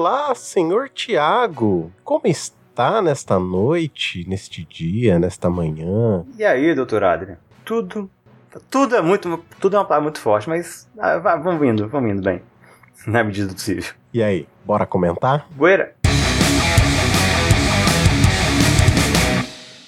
Olá, senhor Tiago. Como está nesta noite, neste dia, nesta manhã? E aí, doutor Adrian? Tudo. Tudo é muito. Tudo é uma palavra muito forte, mas. Ah, vamos indo, vamos indo bem. Na medida do possível. E aí, bora comentar? Boeira!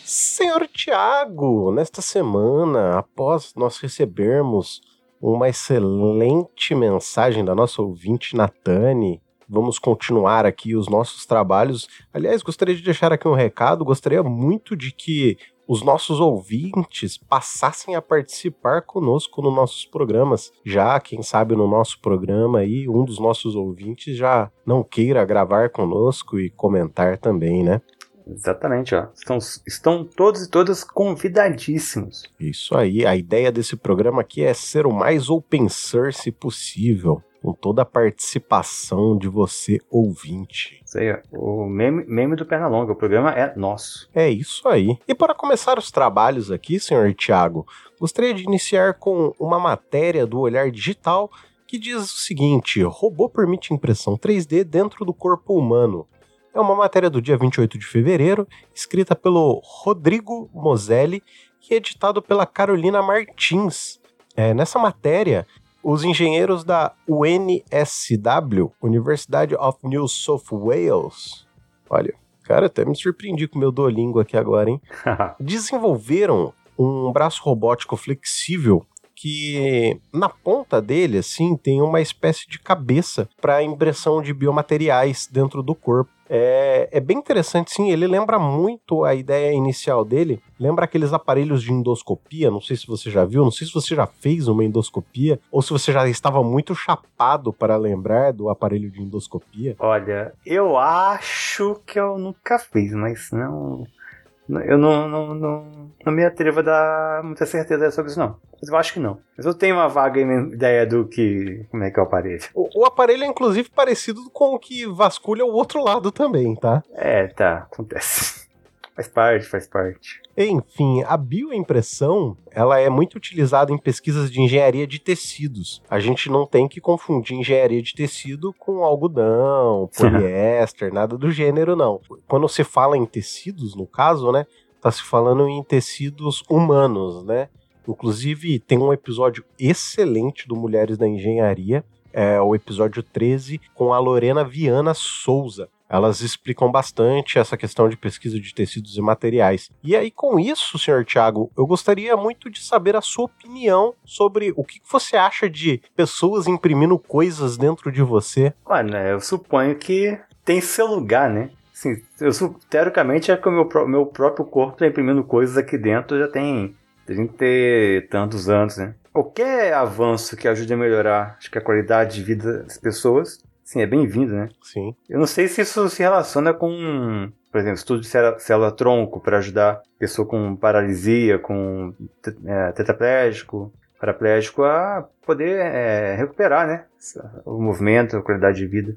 Senhor Tiago, nesta semana, após nós recebermos uma excelente mensagem da nossa ouvinte Natane, vamos continuar aqui os nossos trabalhos. Aliás, gostaria de deixar aqui um recado, gostaria muito de que os nossos ouvintes passassem a participar conosco nos nossos programas. Já, quem sabe, no nosso programa aí, um dos nossos ouvintes já não queira gravar conosco e comentar também, né? Exatamente, ó. Estão, estão todos e todas convidadíssimos. Isso aí. A ideia desse programa aqui é ser o mais open source possível. Com toda a participação de você, ouvinte. Isso aí. O meme, meme do Pernalonga. O programa é nosso. É isso aí. E para começar os trabalhos aqui, senhor Tiago, gostaria de iniciar com uma matéria do Olhar Digital que diz o seguinte: robô permite impressão 3D dentro do corpo humano. É uma matéria do dia 28 de fevereiro, escrita pelo Rodrigo Moselli e editado pela Carolina Martins. É, nessa matéria, os engenheiros da UNSW, University of New South Wales, olha, cara, até me surpreendi com o meu Duolingo aqui agora, hein? desenvolveram um braço robótico flexível que na ponta dele, assim, tem uma espécie de cabeça para impressão de biomateriais dentro do corpo. É, é bem interessante, sim. Ele lembra muito a ideia inicial dele. Lembra aqueles aparelhos de endoscopia. Não sei se você já viu, não sei se você já fez uma endoscopia ou se você já estava muito chapado para lembrar do aparelho de endoscopia. Olha, eu acho que eu nunca fiz, mas não. Eu não, não, não, não me atrevo a dar muita certeza sobre isso, não. Mas eu acho que não. Mas eu tenho uma vaga ideia do que. Como é que é o aparelho. O, o aparelho é inclusive parecido com o que vasculha o outro lado também, tá? É, tá. Acontece. Faz parte, faz parte. Enfim, a bioimpressão, ela é muito utilizada em pesquisas de engenharia de tecidos. A gente não tem que confundir engenharia de tecido com algodão, poliéster, nada do gênero não. Quando se fala em tecidos, no caso, né, tá se falando em tecidos humanos, né? Inclusive, tem um episódio excelente do Mulheres da Engenharia, é o episódio 13, com a Lorena Viana Souza. Elas explicam bastante essa questão de pesquisa de tecidos e materiais. E aí, com isso, senhor Tiago, eu gostaria muito de saber a sua opinião sobre o que você acha de pessoas imprimindo coisas dentro de você. Olha, eu suponho que tem seu lugar, né? Assim, eu, teoricamente é que o meu, meu próprio corpo está imprimindo coisas aqui dentro já tem, tem ter tantos anos, né? Qualquer avanço que ajude a melhorar acho que a qualidade de vida das pessoas Sim, é bem-vindo, né? Sim. Eu não sei se isso se relaciona com, por exemplo, estudo de célula-tronco para ajudar pessoa com paralisia, com é, tetraplégico, paraplégico a poder é, recuperar, né? O movimento, a qualidade de vida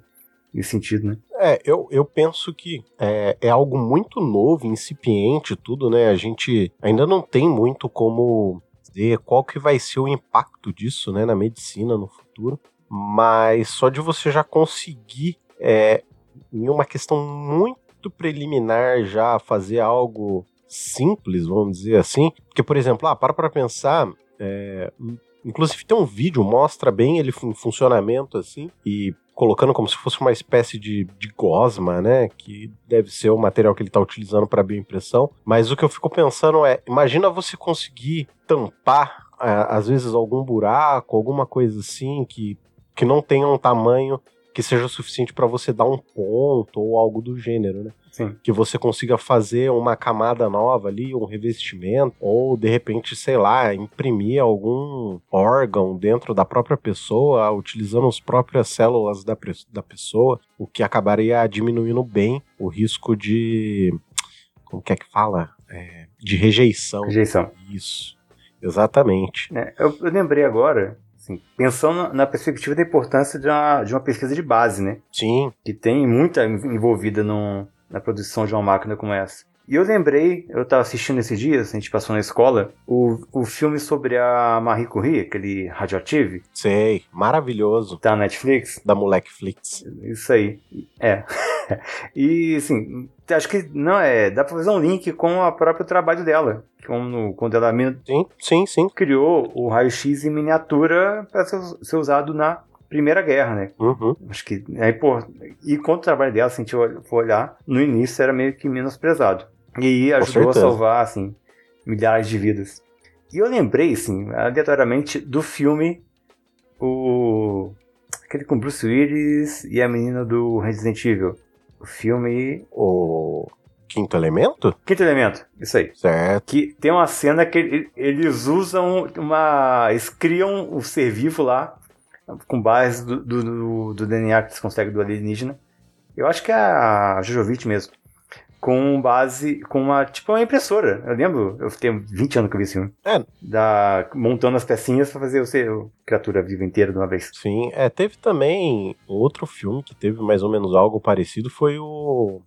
nesse sentido, né? É, eu, eu penso que é, é algo muito novo, incipiente, tudo, né? A gente ainda não tem muito como dizer qual que vai ser o impacto disso, né, na medicina no futuro mas só de você já conseguir, é, em uma questão muito preliminar, já fazer algo simples, vamos dizer assim. Porque, por exemplo, ah, para para pensar, é, inclusive tem um vídeo, mostra bem ele em funcionamento assim, e colocando como se fosse uma espécie de, de gosma, né? Que deve ser o material que ele está utilizando para bioimpressão. Mas o que eu fico pensando é: imagina você conseguir tampar, é, às vezes, algum buraco, alguma coisa assim, que que não tenha um tamanho que seja suficiente para você dar um ponto ou algo do gênero, né? Sim. Que você consiga fazer uma camada nova ali, um revestimento, ou de repente, sei lá, imprimir algum órgão dentro da própria pessoa, utilizando as próprias células da, da pessoa, o que acabaria diminuindo bem o risco de. Como que é que fala? É, de rejeição. Rejeição. Isso. Exatamente. É, eu, eu lembrei agora Assim, pensando na perspectiva da importância de uma, de uma pesquisa de base, né? Sim. Que tem muita envolvida no, na produção de uma máquina como essa. E eu lembrei, eu tava assistindo esses dias, a gente passou na escola, o, o filme sobre a Marie Curie, aquele Radioactive. Sei, maravilhoso. Tá na Netflix? Da Moleque Flix. Isso aí. É. e, assim, acho que não é. Dá pra fazer um link com o próprio trabalho dela. Como, quando ela sim, sim, sim. criou o raio-x em miniatura para ser, ser usado na Primeira Guerra, né? Uhum. Acho que é importante. E quanto o trabalho dela, se a gente for olhar, no início era meio que menosprezado. E ajudou a salvar, assim, milhares de vidas. E eu lembrei, assim, aleatoriamente, do filme o aquele com Bruce Willis e a menina do Resident Evil. O filme. O Quinto Elemento? Quinto Elemento, isso aí. Certo. Que tem uma cena que eles usam uma. Eles criam o ser vivo lá, com base do, do, do DNA que eles conseguem do alienígena. Eu acho que é a Jojovic mesmo com base, com uma, tipo uma impressora. Eu lembro, eu tenho 20 anos que eu vi esse filme. É. Da, montando as pecinhas pra fazer seu criatura viva inteira de uma vez. Sim, é, teve também outro filme que teve mais ou menos algo parecido, foi o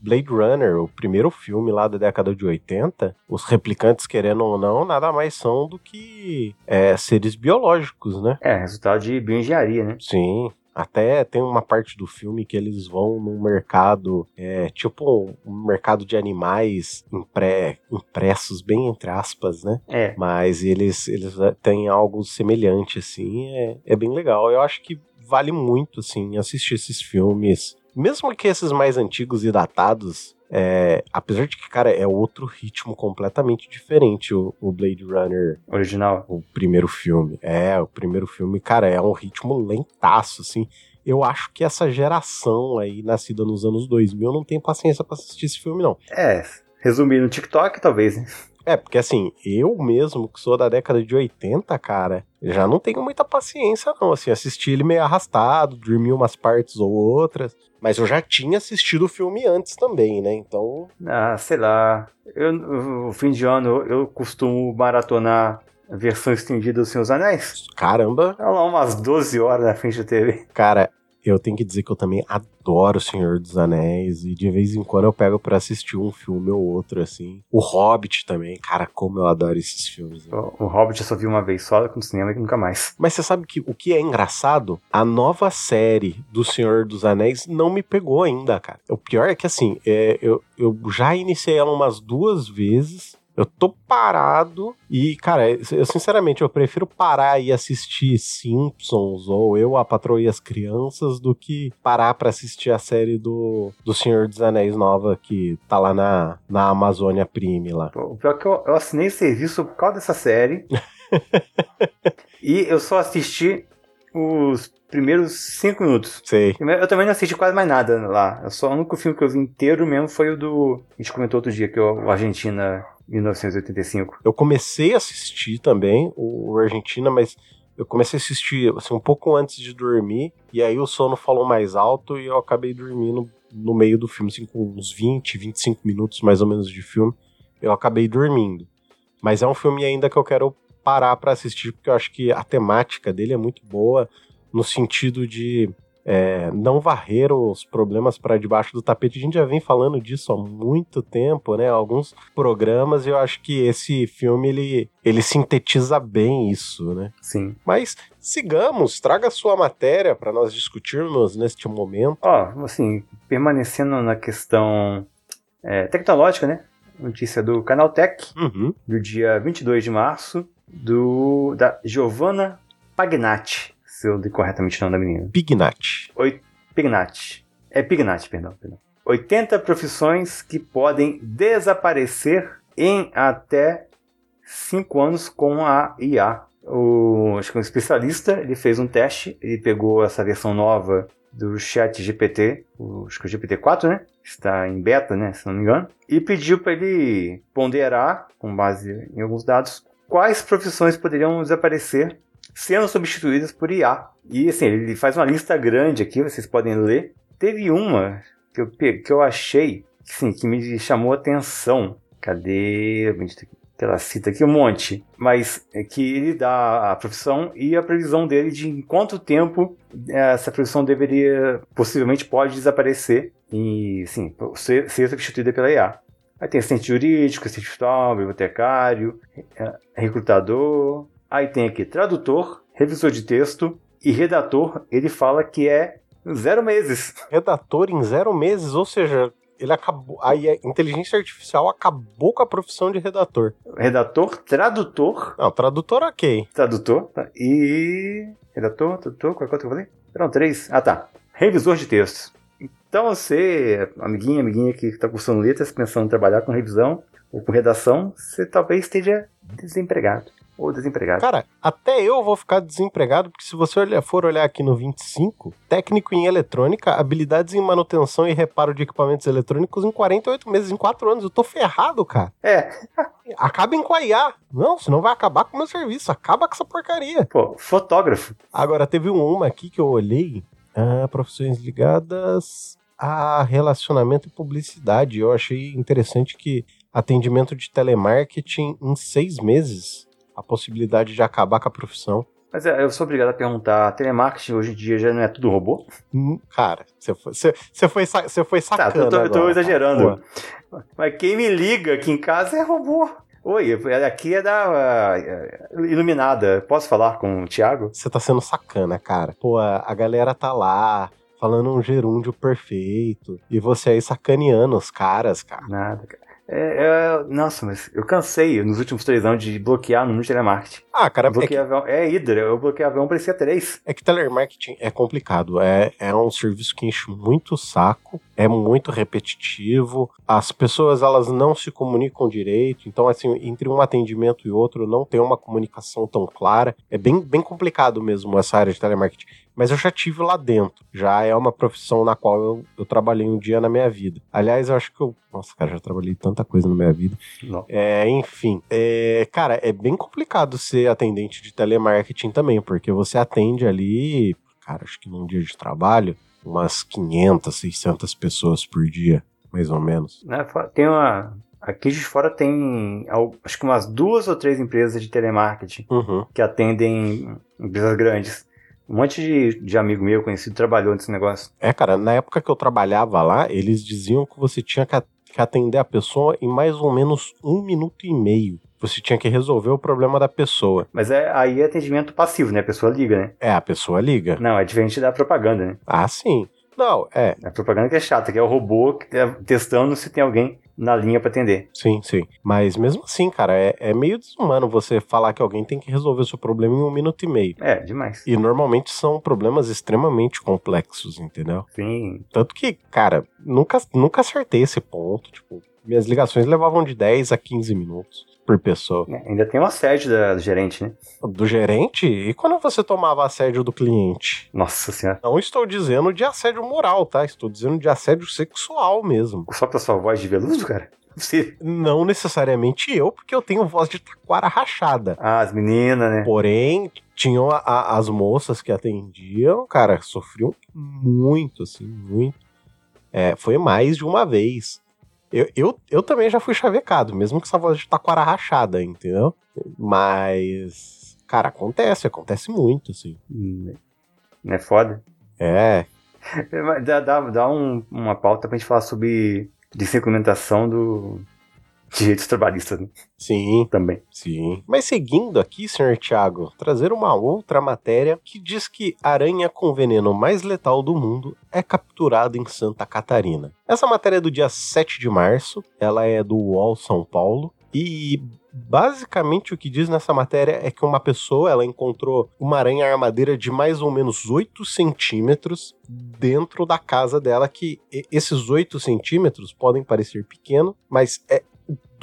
Blade Runner, o primeiro filme lá da década de 80, os replicantes, querendo ou não, nada mais são do que é, seres biológicos, né? É, resultado de bioengenharia, né? Sim. Até tem uma parte do filme que eles vão num mercado, é, tipo um mercado de animais impré, impressos, bem entre aspas, né? É. Mas eles, eles é, têm algo semelhante, assim, é, é bem legal. Eu acho que vale muito, assim, assistir esses filmes. Mesmo que esses mais antigos e datados, é, apesar de que, cara, é outro ritmo completamente diferente o, o, Blade Runner. Original. O primeiro filme. É, o primeiro filme, cara, é um ritmo lentaço, assim. Eu acho que essa geração aí, nascida nos anos 2000, não tem paciência para assistir esse filme, não. É, resumir no TikTok, talvez, né? É, porque assim, eu mesmo, que sou da década de 80, cara, já não tenho muita paciência, não. Assim, assisti ele meio arrastado, dormi umas partes ou outras. Mas eu já tinha assistido o filme antes também, né? Então. Ah, sei lá. Eu, no fim de ano eu costumo maratonar a versão estendida dos Seus Anéis. Caramba! É lá umas 12 horas na frente da TV. Cara, eu tenho que dizer que eu também adoro O Senhor dos Anéis e de vez em quando eu pego para assistir um filme ou outro assim. O Hobbit também, cara, como eu adoro esses filmes. Né? O, o, Hobbit eu só vi uma vez só no cinema e nunca mais. Mas você sabe que o que é engraçado? A nova série do Senhor dos Anéis não me pegou ainda, cara. O pior é que assim, é, eu, eu já iniciei ela umas duas vezes eu tô parado e, cara, eu sinceramente eu prefiro parar e assistir Simpsons ou Eu, a Patroa e as Crianças do que parar para assistir a série do, do Senhor dos Anéis nova que tá lá na, na Amazônia Prime lá. O pior é que eu, eu assinei serviço por causa dessa série. e eu só assisti os primeiros cinco minutos. Sei. Eu também não assisti quase mais nada lá. Só, o único filme que eu vi inteiro mesmo foi o do. A gente comentou outro dia, que é o Argentina 1985. Eu comecei a assistir também o Argentina, mas eu comecei a assistir assim, um pouco antes de dormir, e aí o sono falou mais alto e eu acabei dormindo no meio do filme, assim, com uns 20, 25 minutos mais ou menos de filme, eu acabei dormindo. Mas é um filme ainda que eu quero parar para assistir, porque eu acho que a temática dele é muito boa, no sentido de é, não varrer os problemas para debaixo do tapete. A gente já vem falando disso há muito tempo, né? Alguns programas, e eu acho que esse filme ele, ele sintetiza bem isso, né? Sim. Mas sigamos, traga sua matéria para nós discutirmos neste momento. Ó, oh, assim, permanecendo na questão é, tecnológica, né? Notícia do Canaltech, uhum. do dia 22 de março, do da Giovanna Pagnatti se eu li corretamente o nome da menina. Pignat. Oi, Pignat. É Pignat, perdão, perdão. 80 profissões que podem desaparecer em até 5 anos com a IA. O, acho que um especialista ele fez um teste, ele pegou essa versão nova do chat GPT, o, acho que o GPT-4, né? Está em beta, né? Se não me engano. E pediu para ele ponderar, com base em alguns dados, quais profissões poderiam desaparecer sendo substituídas por IA. E assim, ele faz uma lista grande aqui, vocês podem ler. Teve uma que eu, que eu achei assim, que me chamou a atenção. Cadê? Ela cita aqui um monte, mas é que ele dá a profissão e a previsão dele de em quanto tempo é, essa profissão deveria, possivelmente pode desaparecer e, sim, ser, ser substituída pela IA. Aí tem assistente jurídico, assistente fiscal, bibliotecário, é, recrutador. Aí tem aqui tradutor, revisor de texto e redator. Ele fala que é zero meses. Redator em zero meses, ou seja, ele acabou. Aí a inteligência artificial acabou com a profissão de redator. Redator, tradutor. Não, tradutor ok. Tradutor. Tá. E. Redator, tradutor, qual é que eu falei? Eram três. Ah tá. Revisor de textos. Então você, amiguinha, amiguinha que está cursando letras, pensando em trabalhar com revisão ou com redação, você talvez esteja desempregado ou desempregado. Cara, até eu vou ficar desempregado, porque se você for olhar aqui no 25, técnico em eletrônica, habilidades em manutenção e reparo de equipamentos eletrônicos em 48 meses, em 4 anos. Eu tô ferrado, cara. É. Acabem com a IA. Não, senão vai acabar com o meu serviço. Acaba com essa porcaria. Pô, fotógrafo. Agora, teve uma aqui que eu olhei. Ah, profissões ligadas a relacionamento e publicidade. Eu achei interessante que atendimento de telemarketing em seis meses a possibilidade de acabar com a profissão. Mas é, eu sou obrigado a perguntar, telemarketing hoje em dia já não é tudo robô? Hum, cara, você foi, você, você foi, você foi sacana Tá, eu tô, eu tô agora, exagerando. Mas quem me liga aqui em casa é robô. Oi, aqui é da uh, Iluminada. Posso falar com o Thiago? Você tá sendo sacana, cara. Pô, a, a galera tá lá falando um gerúndio perfeito e você aí sacaneando os caras, cara. Nada, cara. É, é, nossa, mas eu cansei nos últimos três anos de bloquear no telemarketing. Ah, cara, é que. É Hydra, eu bloqueei avião, parecia três. é que telemarketing é complicado. É, é um serviço que enche muito o saco, é muito repetitivo, as pessoas elas não se comunicam direito, então assim, entre um atendimento e outro não tem uma comunicação tão clara. É bem, bem complicado mesmo essa área de telemarketing. Mas eu já tive lá dentro. Já é uma profissão na qual eu, eu trabalhei um dia na minha vida. Aliás, eu acho que eu. Nossa, cara, já trabalhei tanta coisa na minha vida. Não. É, enfim. É, cara, é bem complicado ser atendente de telemarketing também, porque você atende ali, cara, acho que num dia de trabalho, umas 500, 600 pessoas por dia, mais ou menos. Né, Tem uma. Aqui de fora tem acho que umas duas ou três empresas de telemarketing Uhum. que atendem empresas grandes. Um monte de, de amigo meu conhecido trabalhou nesse negócio. É, cara, na época que eu trabalhava lá, eles diziam que você tinha que atender a pessoa em mais ou menos um minuto e meio. Você tinha que resolver o problema da pessoa. Mas é, aí é atendimento passivo, né? A pessoa liga, né? É, a pessoa liga. Não, é diferente da propaganda, né? Ah, sim. Não, é, A propaganda que é chata, que é o robô que tá testando se tem alguém na linha pra atender. sim, sim. Mas mesmo assim, cara, é, é meio desumano você falar que alguém tem que resolver o seu problema em um minuto e meio. É, demais. E normalmente são problemas extremamente complexos, entendeu? Sim. Tanto que, cara, nunca, nunca acertei esse ponto. Tipo, minhas ligações levavam de 10 a 15 minutos por pessoa. É, ainda tem o assédio da, do gerente, né? Do gerente? E quando você tomava assédio do cliente? Nossa senhora. Não estou dizendo de assédio moral, tá? Estou dizendo de assédio sexual mesmo. Só pela sua voz de veludo, cara? Você... Não necessariamente eu, porque eu tenho voz de taquara rachada. Ah, as meninas, né? Porém, tinham a- a- as moças que atendiam, cara, sofriam muito, assim, muito. É, foi mais de uma vez. Eu, eu, eu também já fui chavecado, mesmo com essa voz de taquara rachada, entendeu? Mas, cara, acontece, acontece muito, assim. Hum, Não é foda? É, É, Dá, dá, dá um- uma pauta pra gente falar sobre desimplementação do direitos trabalhistas né? sim, também. sim. Mas seguindo aqui, senhor Thiago, trazer uma outra matéria que diz que a aranha com veneno mais letal do mundo é capturada em Santa Catarina. Essa matéria é do dia 7 de março, ela é do UOL São Paulo e basicamente o que diz nessa matéria é que uma pessoa ela encontrou uma aranha armadeira de mais ou menos 8 centímetros dentro da casa dela, que esses 8 centímetros podem parecer pequeno, mas é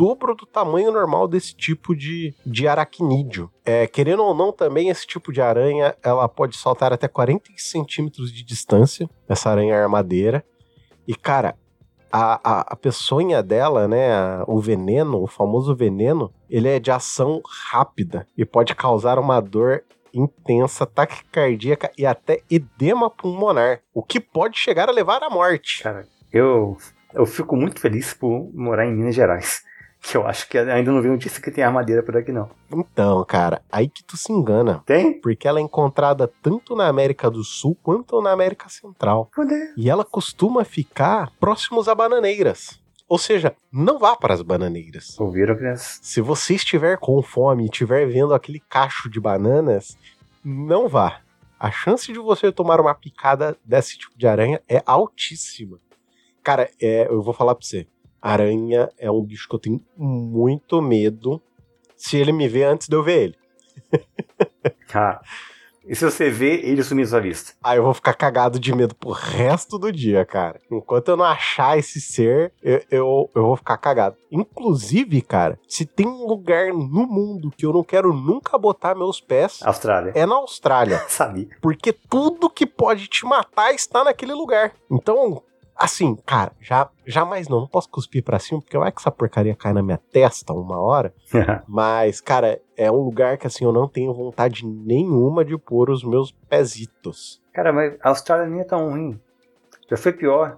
dobro do tamanho normal desse tipo de, de aracnídeo. É, querendo ou não, também esse tipo de aranha ela pode saltar até 40 centímetros de distância, essa aranha armadeira. E, cara, a, a, a peçonha dela, né, a- o veneno, o famoso veneno, ele é de ação rápida e pode causar uma dor intensa, taquicardíaca e até edema pulmonar, o que pode chegar a levar à morte. Cara, eu, eu fico muito feliz por morar em Minas Gerais. Que eu acho que ainda não vi notícia que tem armadeira por aqui, não. Então, cara, aí que tu se engana. Tem? porque ela é encontrada tanto na América do Sul quanto na América Central. Poder. E ela costuma ficar próximos a bananeiras. Ou seja, não vá para as bananeiras. Ouviram, crianças? Se você estiver com fome e estiver vendo aquele cacho de bananas, não vá. A chance de você tomar uma picada desse tipo de aranha é altíssima. Cara, é, eu vou falar pra você. Aranha é um bicho que eu tenho muito medo se ele me ver antes de eu ver ele. Ah. E se você vê ele sumir sua vista? Aí eu vou ficar cagado de medo pro resto do dia, cara. Enquanto eu não achar esse ser, eu, eu, eu, vou ficar cagado. Inclusive, cara, se tem um lugar no mundo que eu não quero nunca botar meus pés. Austrália. É na Austrália. Sabia. Porque tudo que pode te matar está naquele lugar. Então, Assim, cara, já, jamais não. Não posso cuspir pra cima, porque vai que essa porcaria cai na minha testa uma hora. Mas, cara, é um lugar que, assim, eu não tenho vontade nenhuma de pôr os meus pezitos. Cara, mas a Austrália nem é tão ruim. Já foi pior.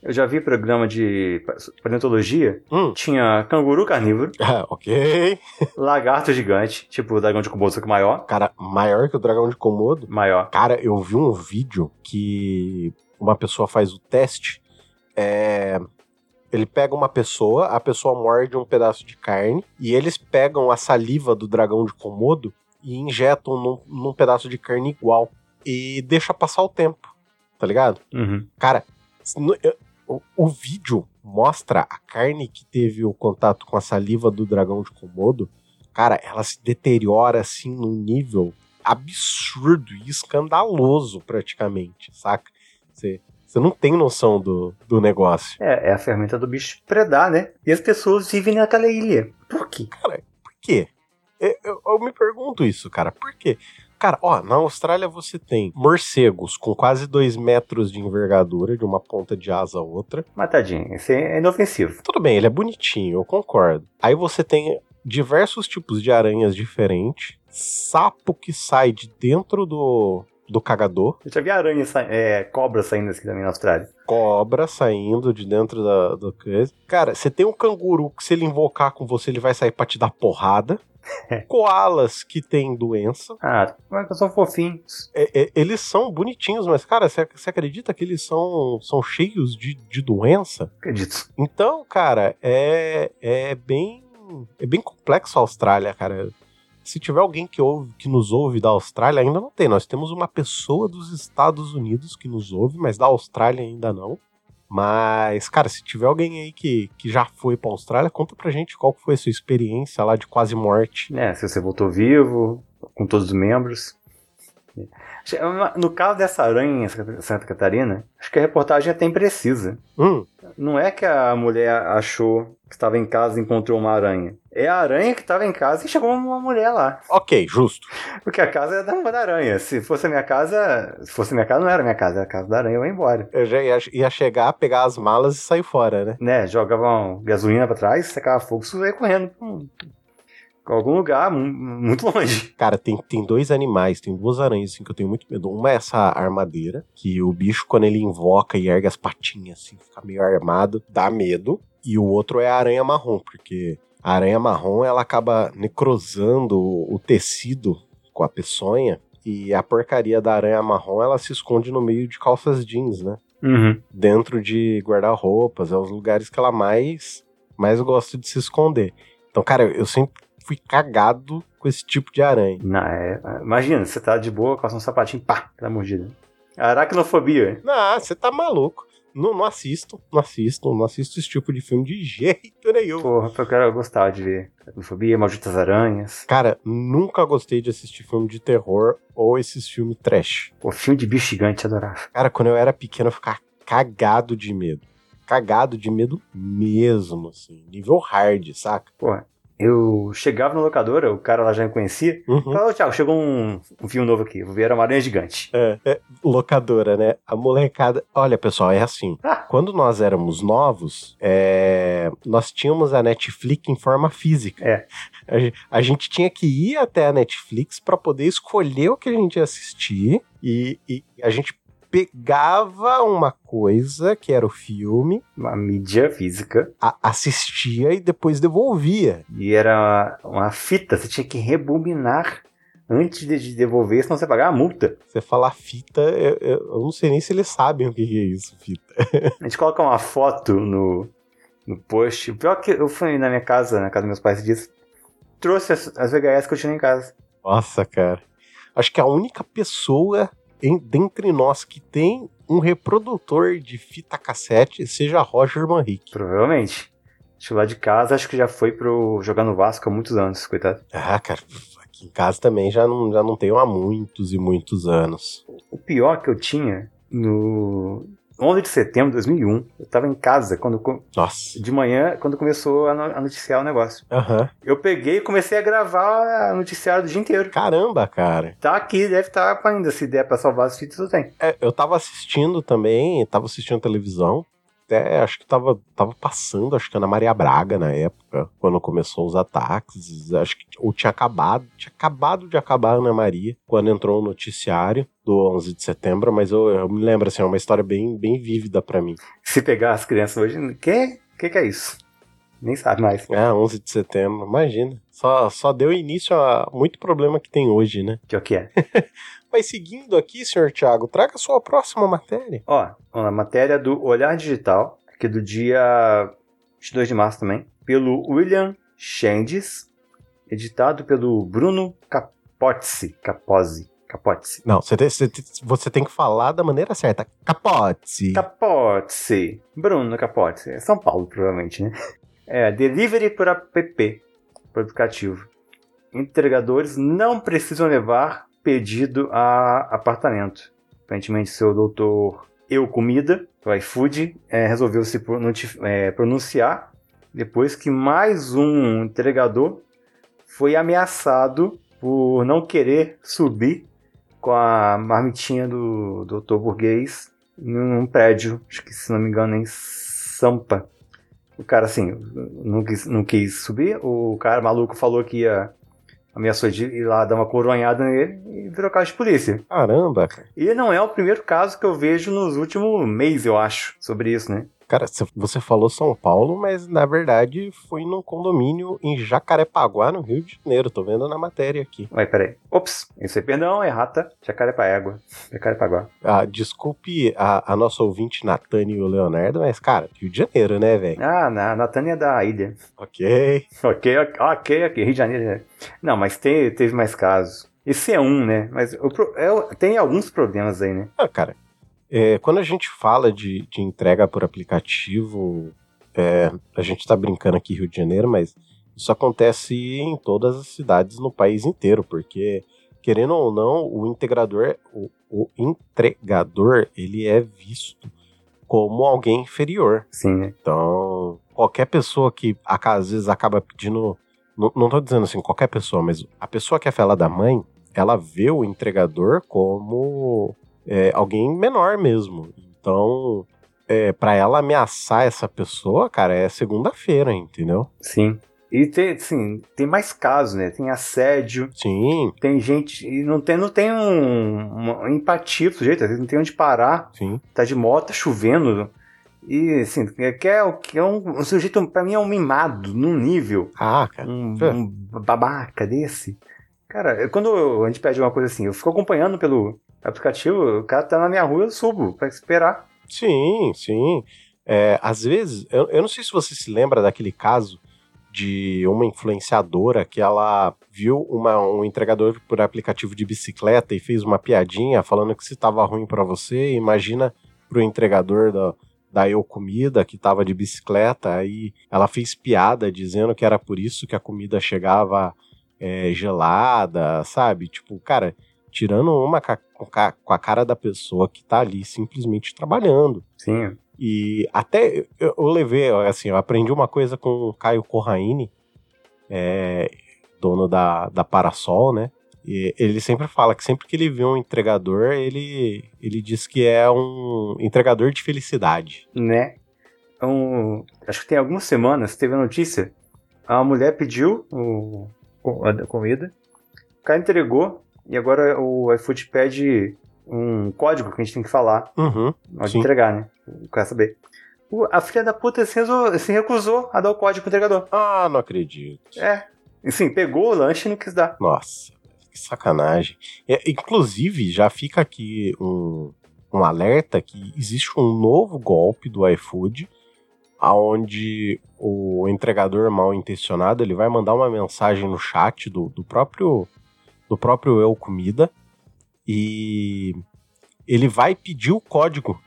Eu já vi programa de paleontologia. Hum. Tinha canguru carnívoro. Ah, ok. lagarto gigante, tipo o dragão de Komodo, só que maior. Cara, maior que o dragão de Komodo? Maior. Cara, eu vi um vídeo que uma pessoa faz o teste, é, ele pega uma pessoa, a pessoa morde um pedaço de carne e eles pegam a saliva do dragão de Komodo e injetam num, num pedaço de carne igual e deixa passar o tempo, tá ligado? Uhum. Cara, no, eu, o, o, vídeo mostra a carne que teve o contato com a saliva do dragão de Komodo, cara, ela se deteriora assim num nível absurdo e escandaloso praticamente, saca? Você, você não tem noção do, do negócio. É, é a ferramenta do bicho predar, né? E as pessoas vivem naquela ilha. Por quê? Cara, por quê? Eu, eu, eu me pergunto isso, cara. Por quê? Cara, ó, na Austrália você tem morcegos com quase dois metros de envergadura, de uma ponta de asa a outra. Matadinho, esse é inofensivo. Tudo bem, ele é bonitinho, eu concordo. Aí você tem diversos tipos de aranhas diferentes, sapo que sai de dentro do, do cagador. Eu já vi aranha, sa é, cobra saindo aqui também na Austrália. Cobra saindo de dentro da, do coisa. Cara, você tem um canguru que se ele invocar com você, ele vai sair pra te dar porrada. Koalas que tem doença. Ah, mas que são fofinhos. É, é, eles são bonitinhos, mas, cara, você acredita que eles são, são cheios de, de doença? Acredito. Então, cara, é, é bem. É bem complexo a Austrália, cara se tiver alguém que, ouve, que nos ouve da Austrália, ainda não tem. Nós temos uma pessoa dos Estados Unidos que nos ouve, mas da Austrália ainda não. Mas, cara, se tiver alguém aí que, que já foi pra Austrália, conta pra gente qual foi a sua experiência lá de quase morte. É, se você voltou vivo, com todos os membros. No caso dessa aranha em Santa Catarina, acho que a reportagem é até imprecisa. Hum. Não é que a mulher achou que estava em casa e encontrou uma aranha. É a aranha que estava em casa e chegou uma mulher lá. Ok, justo. Porque a casa é da, da aranha. Se fosse a minha casa, se fosse a minha casa, não era a minha casa, era a casa da aranha, eu ia embora. Eu já ia, ia chegar, pegar as malas e sair fora, né? Né, jogava gasolina pra trás, secava fogo, e ia correndo. Hum, algum lugar muito longe. Cara, tem, tem dois animais, tem duas aranhas assim que eu tenho muito medo. Uma é essa armadeira, que o bicho, quando ele invoca e ergue as patinhas assim, fica meio armado, dá medo. E o outro é a aranha marrom, porque a aranha marrom ela acaba necrosando o tecido com a peçonha. E a porcaria da aranha marrom ela se esconde no meio de calças jeans, né? Uhum. Dentro de guarda-roupas, é os lugares que ela mais, mais gosta de se esconder. Então, cara, eu sempre fui cagado com esse tipo de aranha. Não, é, imagina, você tá de boa, calça um sapatinho, pá, tá mordida. Aracnofobia. Não, você tá maluco. Não, não assisto, não assisto, não assisto esse tipo de filme de jeito nenhum. Porra, eu quero gostar de ver. Aracnofobia, Malditas Aranhas. Cara, nunca gostei de assistir filme de terror ou esses filmes trash. O filme de bicho gigante, adorava. Cara, quando eu era pequeno eu ficava cagado de medo. Cagado de medo mesmo, assim. Nível hard, saca? Porra, eu chegava na locadora, o cara lá já me conhecia. Uhum. Falava, Thiago, chegou um, um filme novo aqui. Vou ver, era uma aranha gigante. É, é, locadora, né? A molecada. Olha, pessoal, é assim. Ah. Quando nós éramos novos, é... nós tínhamos a Netflix em forma física. É. A, a gente tinha que ir até a Netflix para poder escolher o que a gente ia assistir. E, e a gente pegava uma coisa, que era o filme, uma mídia física, assistia e depois devolvia. E era uma fita, você tinha que rebobinar antes de devolver, senão você pagar a multa. Você falar fita, eu, eu, não sei nem se eles sabem o que é isso, fita. a gente coloca uma foto no, no post. O pior que eu fui na minha casa, na casa dos meus pais, e disse, trouxe as, as VHS que eu tinha em casa. Nossa, cara. Acho que a única pessoa em, dentre nós que tem um reprodutor de fita cassete seja Roger Manrique. Provavelmente. Acho lá de casa, acho que já foi pro jogar no Vasco há muitos anos, coitado. Ah, cara, aqui em casa também já não, já não tenho há muitos e muitos anos. O pior que eu tinha no 11 de setembro de 2001, eu tava em casa quando Nossa. de manhã, quando começou a, no- a noticiar o negócio. Aham. Eu peguei e comecei a gravar a noticiário do dia inteiro. Caramba, cara. Tá aqui, deve estar ainda. Se der pra salvar as fitas, eu tenho. É, eu tava assistindo também, tava assistindo televisão. Até acho que tava, tava passando, acho que Ana Maria Braga na época, quando começou os ataques. Acho que ou tinha acabado, tinha acabado de acabar a Ana Maria, quando entrou o noticiário do 11 de setembro, mas eu, eu me lembro, assim, é uma história bem, bem vívida pra mim. Se pegar as crianças hoje, que que, que é isso? Nem sabe mais. É, 11 de setembro, imagina. Só, só deu início a muito problema que tem hoje, né? Que é o que é. Mas seguindo aqui, senhor Thiago, traga a sua próxima matéria. Ó, a matéria do Olhar Digital, aqui do dia 22 de março também, pelo William Chendes, editado pelo Bruno Capozzi. Capozzi. Capozzi. Não, você tem, você tem- você tem que falar da maneira certa. Capote. Capozzi. Bruno Capozzi. É São Paulo, provavelmente, né? É, delivery por app, por aplicativo. Entregadores não precisam levar pedido a apartamento. Aparentemente, seu doutor Eu Comida, do iFood, é, resolveu se é, pronunciar depois que mais um entregador foi ameaçado por não querer subir com a marmitinha do doutor burguês num prédio, acho que se não me engano em Sampa. O cara assim, não quis, não quis subir, o cara maluco falou que ia ameaçou de ir lá dar uma coronhada nele e virou caso de polícia. Caramba, cara. E não é o primeiro caso que eu vejo nos últimos meses, eu acho, sobre isso, né? Cara, cê- você falou São Paulo, mas na verdade foi num condomínio em Jacarepaguá, no Rio de Janeiro. Tô vendo na matéria aqui. Ué, peraí. Ops, isso aí, perdão, errata. Jacarepaégua. Jacarepaguá. Ah, desculpe a, a nossa ouvinte Natane e o Leonardo, mas, cara, Rio de Janeiro, né, velho? Ah, na Natânia é da ilha. Ok. Ok, ok, ok, ok, Rio de Janeiro. né? Não, mas teve mais casos. Esse é um, né? Mas o pro- é tem alguns problemas aí, né? Ah, cara, é, quando a gente fala de, de entrega por aplicativo, é, a gente tá brincando aqui Rio de Janeiro, mas isso acontece em todas as cidades no país inteiro, porque, querendo ou não, o integrador, o, o entregador, ele é visto como alguém inferior. Sim? Então, qualquer pessoa que às vezes acaba pedindo. Não, não tô dizendo assim, qualquer pessoa, mas a pessoa que é fela da mãe, ela vê o entregador como é, alguém menor mesmo. Então, é, para ela ameaçar essa pessoa, cara, é segunda-feira, entendeu? Sim. E tem, assim, tem mais casos, né? Tem assédio, Sim, tem gente. E não tem, não tem um, uma empatia pro sujeito, não tem onde parar, sim. tá de moto, tá chovendo. E, assim, é, que é, que é um, um sujeito, pra mim, é um mimado, num nível. Ah, cara. um, É. um babaca desse. Cara, quando a gente pede uma coisa assim, eu fico acompanhando pelo aplicativo, o cara tá na minha rua, eu subo pra esperar. Sim, sim. É, às vezes, eu, eu não sei se você se lembra daquele caso de uma influenciadora que ela viu uma- um entregador por aplicativo de bicicleta e fez uma piadinha falando que se tava ruim pra você, imagina pro entregador da, da Eu Comida que tava de bicicleta, aí ela fez piada dizendo que era por isso que a comida chegava é, gelada, sabe? Tipo, cara, tirando uma com a cara da pessoa que tá ali simplesmente trabalhando. Sim, E até eu, eu levei, assim, eu aprendi uma coisa com o Caio Corraine, é, dono da, da Parasol, né? E ele sempre fala que sempre que ele vê um entregador, ele, ele diz que é um entregador de felicidade. né? Um, acho que tem algumas semanas teve a notícia. A mulher pediu o, a comida, o cara entregou, e agora o iFood pede um código que a gente tem que falar Uhum, na hora de Sim. entregar, né? O cara saber. A filha da puta se, resol- se recusou a dar o código pro entregador. Ah, não acredito. É. Sim, pegou o lanche e não quis dar. Nossa, que sacanagem. É, inclusive, já fica aqui um, um alerta que existe um novo golpe do iFood aonde o entregador mal intencionado ele vai mandar uma mensagem no chat do, do próprio do próprio Eu Comida e ele vai pedir o código.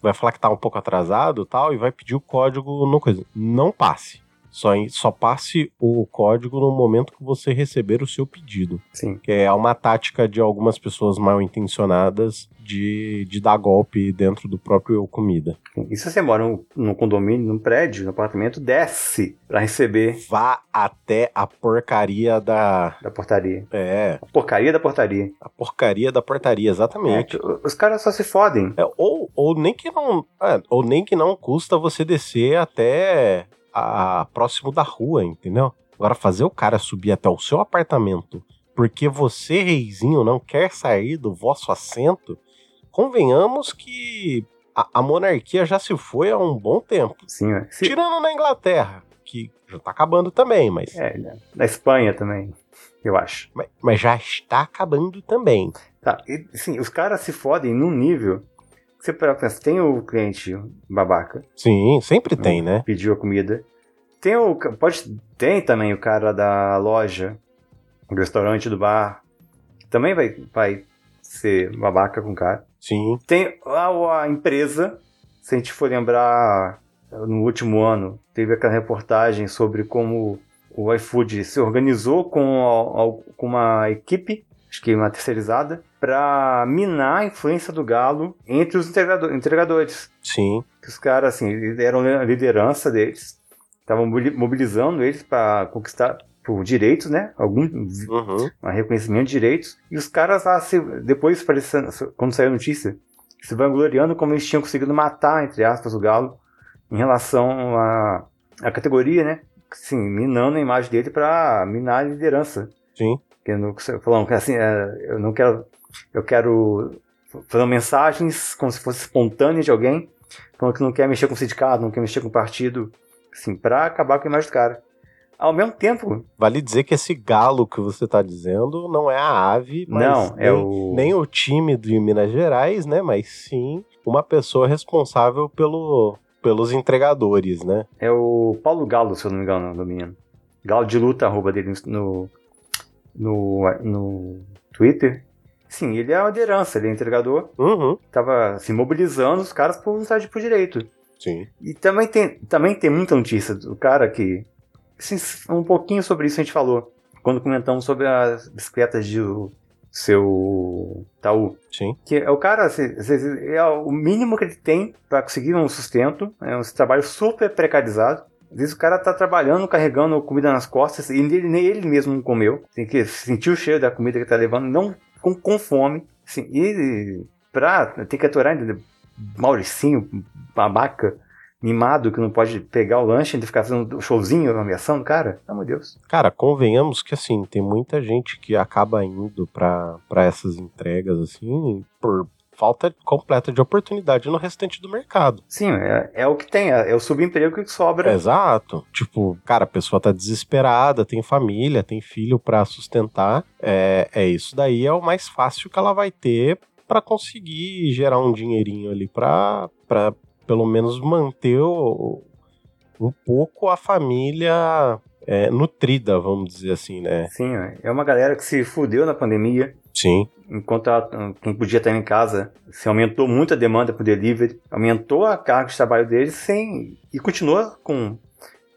Vai falar que tá um pouco atrasado tal, e vai pedir o código no coisa. Não passe. Só, só passe o código no momento que você receber o seu pedido. Sim. Que é uma tática de algumas pessoas mal intencionadas de, de dar golpe dentro do próprio Comida. E se você mora num, num condomínio, num prédio, num apartamento, desce para receber. Vá até a porcaria da. Da portaria. É. A porcaria da portaria. A porcaria da portaria, exatamente. É, os caras só se fodem. É, ou, ou nem que não. É, ou nem que não custa você descer até a, próximo da rua, entendeu? Agora, fazer o cara subir até o seu apartamento porque você, reizinho, não quer sair do vosso assento, convenhamos que a, a monarquia já se foi há um bom tempo. Sim, se... Tirando na Inglaterra, que já tá acabando também, mas. É, na Espanha também, eu acho. Mas, mas já está acabando também. Tá, e, sim, os caras se fodem num nível você pensa, tem o cliente babaca. Sim, sempre tem, né? Pediu a comida. Tem o. Pode, tem também o cara da loja, do restaurante, do bar. Que também vai, vai ser babaca com o cara. Sim. Tem a, a empresa, se a gente for lembrar, no último ano, teve aquela reportagem sobre como o iFood se organizou com uma equipe, acho que uma terceirizada, para minar a influência do Galo entre os entregadores. Sim. Que os caras, assim, eram a liderança deles, estavam mobilizando eles para conquistar por direitos, né? Algum uhum. um reconhecimento de direitos. E os caras lá, se, depois, quando saiu a notícia, se vangloriando como eles tinham conseguido matar, entre aspas, o Galo em relação à, à categoria, né? Sim, minando a imagem dele para minar a liderança. Sim. Que não, falando que assim, é, eu não quero eu quero fazer mensagens como se fosse espontânea de alguém, falando que não quer mexer com o sindicato, não quer mexer com o partido, assim, pra acabar com a imagem do cara. Ao mesmo tempo. Vale dizer que esse galo que você tá dizendo não é a ave, mas não, é nem, o... nem o time de Minas Gerais, né? Mas sim uma pessoa responsável pelo, pelos entregadores, né? É o Paulo Galo, se eu não me engano, do menino. Galo de luta, arroba dele no, no, no Twitter. Sim, ele é uma liderança, ele é entregador. Uhum. Tava se mobilizando os caras por vontade por direito. Sim. E também tem, também tem muita notícia do cara que. Um pouquinho sobre isso a gente falou. Quando comentamos sobre as bicicletas de seu Taú. Sim. Que é o cara, assim, é o mínimo que ele tem para conseguir um sustento. É um trabalho super precarizado. Às vezes o cara tá trabalhando, carregando comida nas costas e ele, nem ele mesmo não comeu. Tem que sentir o cheiro da comida que tá levando, não com, com fome. Assim, e pra ter que aturar Mauricinho, babaca, mimado, que não pode pegar o lanche e ficar fazendo showzinho, ameaçando, cara, pelo amor de Deus. Cara, convenhamos que assim, tem muita gente que acaba indo para essas entregas, assim, por falta completa de oportunidade no restante do mercado. Sim, é, é o que tem, é, é o subemprego que sobra. Exato. Tipo, cara, a pessoa tá desesperada, tem família, tem filho para sustentar. É, é isso daí é o mais fácil que ela vai ter para conseguir gerar um dinheirinho ali para para pelo menos manter o, um pouco a família é, nutrida, vamos dizer assim, né? Sim, é uma galera que se fudeu na pandemia, Sim. Enquanto a, quem podia estar em casa, se aumentou muito a demanda por delivery, aumentou a carga de trabalho deles sem e continua com,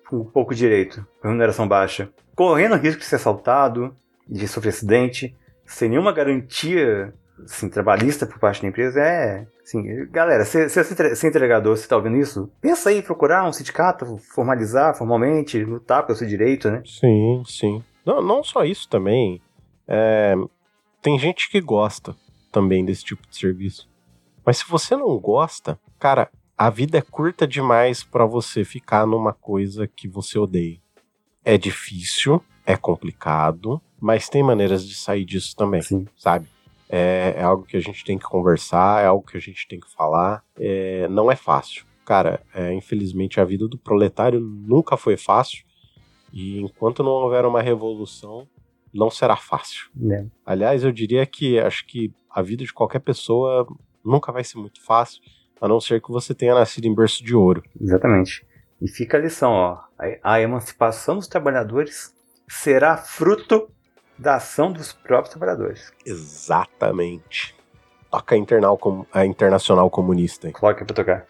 com pouco direito, com remuneração baixa, correndo o risco de ser assaltado, de sofrer acidente, sem nenhuma garantia assim, trabalhista por parte da empresa, é. Assim, galera, se, você é entregador, você está ouvindo isso, pensa aí, procurar um sindicato, formalizar formalmente, lutar pelo seu direito, né? Sim, sim. Não, não só isso também. É, tem gente que gosta também desse tipo de serviço. Mas se você não gosta, cara, a vida é curta demais para você ficar numa coisa que você odeia. É difícil, é complicado, mas tem maneiras de sair disso também, Sim. sabe? É, é, algo que a gente tem que conversar, é algo que a gente tem que falar. É, não é fácil. Cara, é, infelizmente a vida do proletário nunca foi fácil. E enquanto não houver uma revolução, não será fácil. É. Aliás, eu diria que acho que a vida de qualquer pessoa nunca vai ser muito fácil, a não ser que você tenha nascido em berço de ouro. Exatamente. E fica a lição, ó. A emancipação dos trabalhadores será fruto da ação dos próprios trabalhadores. Exatamente. Toca a, internal, a Internacional Comunista. Coloca pra tocar.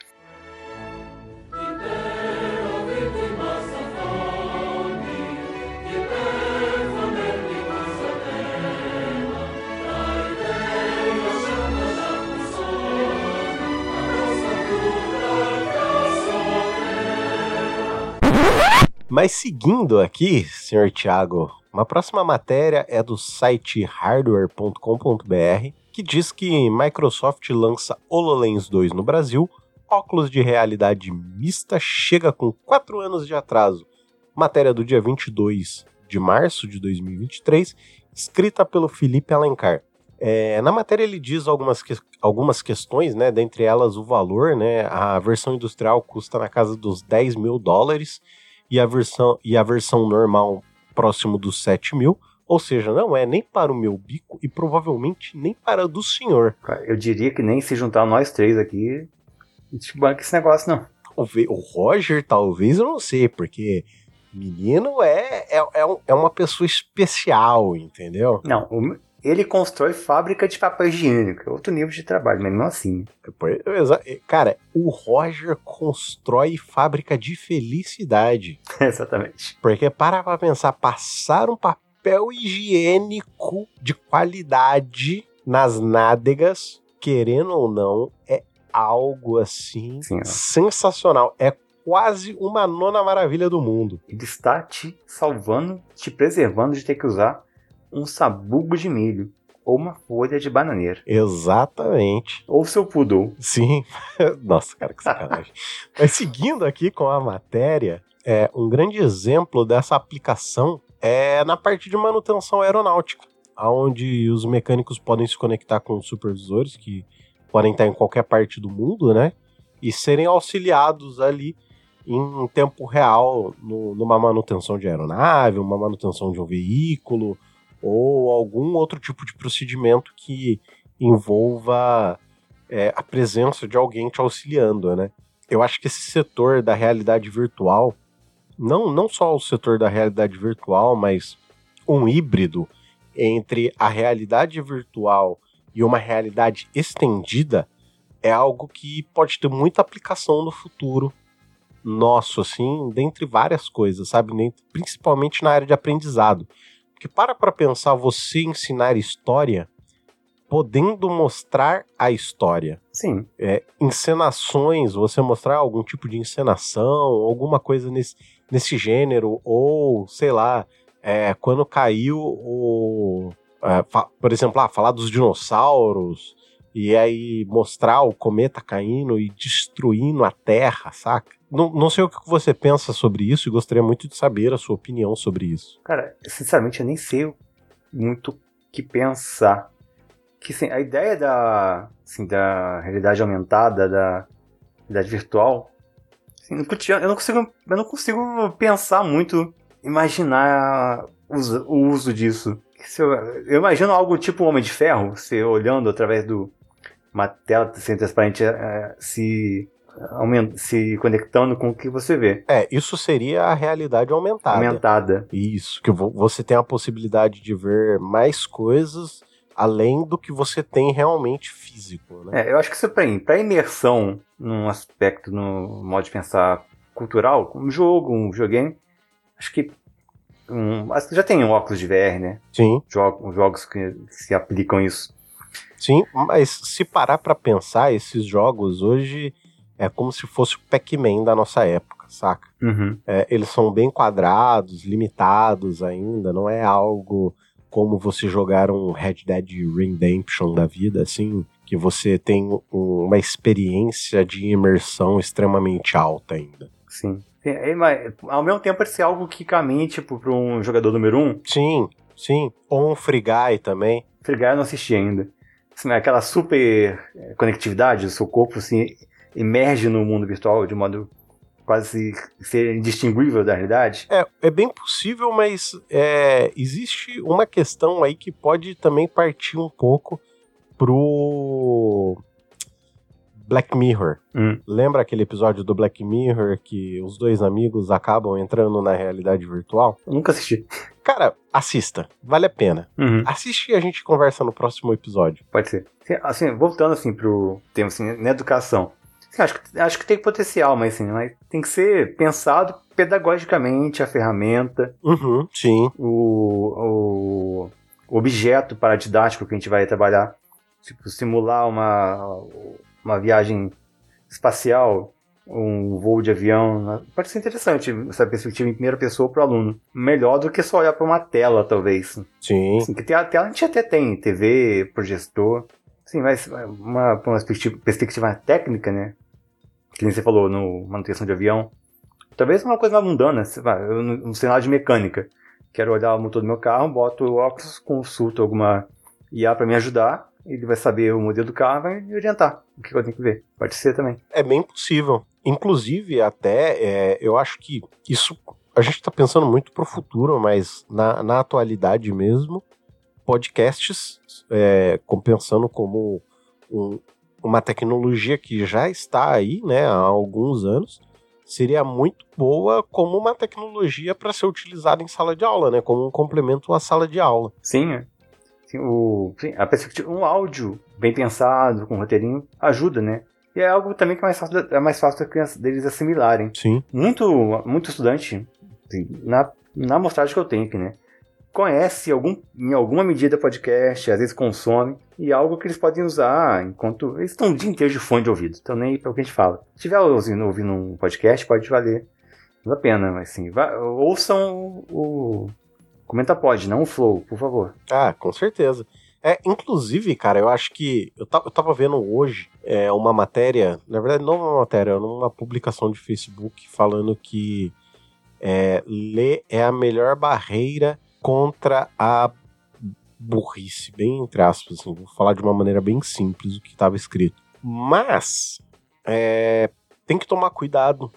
Mas seguindo aqui, senhor Tiago, uma próxima matéria é do site hardware.com.br que diz que Microsoft lança HoloLens 2 no Brasil, óculos de realidade mista chega com 4 anos de atraso. Matéria do dia 22 de março de 2023, escrita pelo Felipe Alencar. É, na matéria ele diz algumas, que, algumas questões, né, dentre elas o valor, né, a versão industrial custa na casa dos 10 mil dólares, e a versão, e a versão normal próximo dos 7 mil. Ou seja, não é nem para o meu bico e provavelmente nem para o do senhor. Eu diria que nem se juntar nós três aqui, a gente banca esse negócio, não. O Roger, talvez, eu não sei, porque menino é, é, é, é uma pessoa especial, entendeu? Não, ele constrói fábrica de papel higiênico, é outro nível de trabalho, mas não assim. Cara, o Roger constrói fábrica de felicidade. Exatamente. Porque para pra pensar, passar um papel higiênico de qualidade nas nádegas, querendo ou não, é algo assim Sim, sensacional. É quase uma nona maravilha do mundo. Ele está te salvando, te preservando de ter que usar um sabugo de milho ou uma folha de bananeira. Exatamente. Ou seu poodle. Sim. Nossa, cara, que sacanagem. Mas seguindo aqui com a matéria, é, um grande exemplo dessa aplicação é na parte de manutenção aeronáutica, onde os mecânicos podem se conectar com supervisores que podem estar em qualquer parte do mundo, né? E serem auxiliados ali em tempo real no, numa manutenção de aeronave, uma manutenção de um veículo, ou algum outro tipo de procedimento que envolva é, a presença de alguém te auxiliando, né? Eu acho que esse setor da realidade virtual, não, não só o setor da realidade virtual, mas um híbrido entre a realidade virtual e uma realidade estendida é algo que pode ter muita aplicação no futuro nosso, assim, dentre várias coisas, sabe? Principalmente na área de aprendizado. Porque para para pensar você ensinar história podendo mostrar a história. Sim. É, encenações, você mostrar algum tipo de encenação, alguma coisa nesse, nesse gênero, ou sei lá, é, quando caiu o. É, por exemplo, ah, falar dos dinossauros, e aí mostrar o cometa caindo e destruindo a Terra, saca? Não, não sei o que você pensa sobre isso e gostaria muito de saber a sua opinião sobre isso. Cara, sinceramente eu nem sei muito o que pensar. Que assim, a ideia da, assim, da realidade aumentada, da realidade virtual, assim, eu não consigo, eu não consigo pensar muito, imaginar o uso disso. Eu, imagino algo tipo um Homem de Ferro, você olhando através do uma tela transparente é, se se conectando com o que você vê. É, isso seria a realidade aumentada. Aumentada. Isso, que você tem a possibilidade de ver mais coisas além do que você tem realmente físico, né? É, eu acho que isso é para imersão num aspecto, no modo de pensar cultural, um jogo, um videogame, acho que um, já tem óculos de VR, né? Sim. Jogos, que se aplicam isso. Sim, mas se parar para pensar, esses jogos hoje é como se fosse o Pac-Man da nossa época, saca? Uhum. É, eles são bem quadrados, limitados ainda, não é algo como você jogar um Red Dead Redemption da vida, assim, que você tem um, uma experiência de imersão extremamente alta ainda. Sim. É, mas, ao mesmo tempo, pode ser algo que caminhe, tipo, para um jogador número um. Sim, sim. Ou um Free Guy também. Free Guy eu não assisti ainda. Assim, aquela super conectividade, o seu corpo, assim, emerge no mundo virtual de modo quase ser indistinguível da realidade? É, é bem possível, mas é, existe uma questão aí que pode também partir um pouco pro Black Mirror. Hum. Lembra aquele episódio do Black Mirror que os dois amigos acabam entrando na realidade virtual? Eu nunca assisti. Cara, assista. Vale a pena. Uhum. Assiste e a gente conversa no próximo episódio. Pode ser. Assim, voltando assim pro tema assim, na educação. Assim, acho, que, acho que tem potencial, mas assim, mas tem que ser pensado pedagogicamente a ferramenta, Uhum, sim. o, o objeto paradidático que a gente vai trabalhar. Tipo, simular uma, uma viagem espacial, um voo de avião. né? Pode ser interessante essa perspectiva em primeira pessoa para o aluno. Melhor do que só olhar para uma tela, talvez. Sim. Assim, que tem a tela a gente até tem, TV, projetor. Sim, mas uma, uma perspectiva, perspectiva técnica, né? Que nem você falou, no manutenção de avião. Talvez uma coisa mais mundana, sei eu no, no cenário de mecânica. Quero olhar o motor do meu carro, boto o óculos, consulto alguma IA para me ajudar. Ele vai saber o modelo do carro e vai me orientar o que eu tenho que ver. Pode ser também. É bem possível. Inclusive, até, é, eu acho que isso. A gente está pensando muito pro futuro, mas na, na atualidade mesmo, podcasts é, com- pensando como um- uma tecnologia que já está aí né, há alguns anos, seria muito boa como uma tecnologia para ser utilizada em sala de aula, né, como um complemento à sala de aula. Sim, é. Sim, o, sim, a perspectiva, um áudio bem pensado, com um roteirinho, ajuda, né? E é algo também que é mais fácil, é mais fácil criança- deles assimilarem. Sim. muito, muito estudante, assim, na, na amostragem que eu tenho aqui, né? Conhece algum, em alguma medida podcast, às vezes consome, e é algo que eles podem usar enquanto. Eles estão o dia inteiro de fone de ouvido, então nem para o que a gente fala. Se estiver ouvindo, ouvindo um podcast, pode valer. Vale a pena, mas assim, vá- ouçam o. Comenta pode, não o flow, por favor. Ah, com certeza. É, inclusive, cara, eu acho que. Eu eu tava vendo hoje é, uma matéria, na verdade, não uma matéria, uma publicação de Facebook falando que é, ler é a melhor barreira contra a burrice, bem entre aspas, assim, vou falar de uma maneira bem simples o que estava escrito. Mas é, tem que tomar cuidado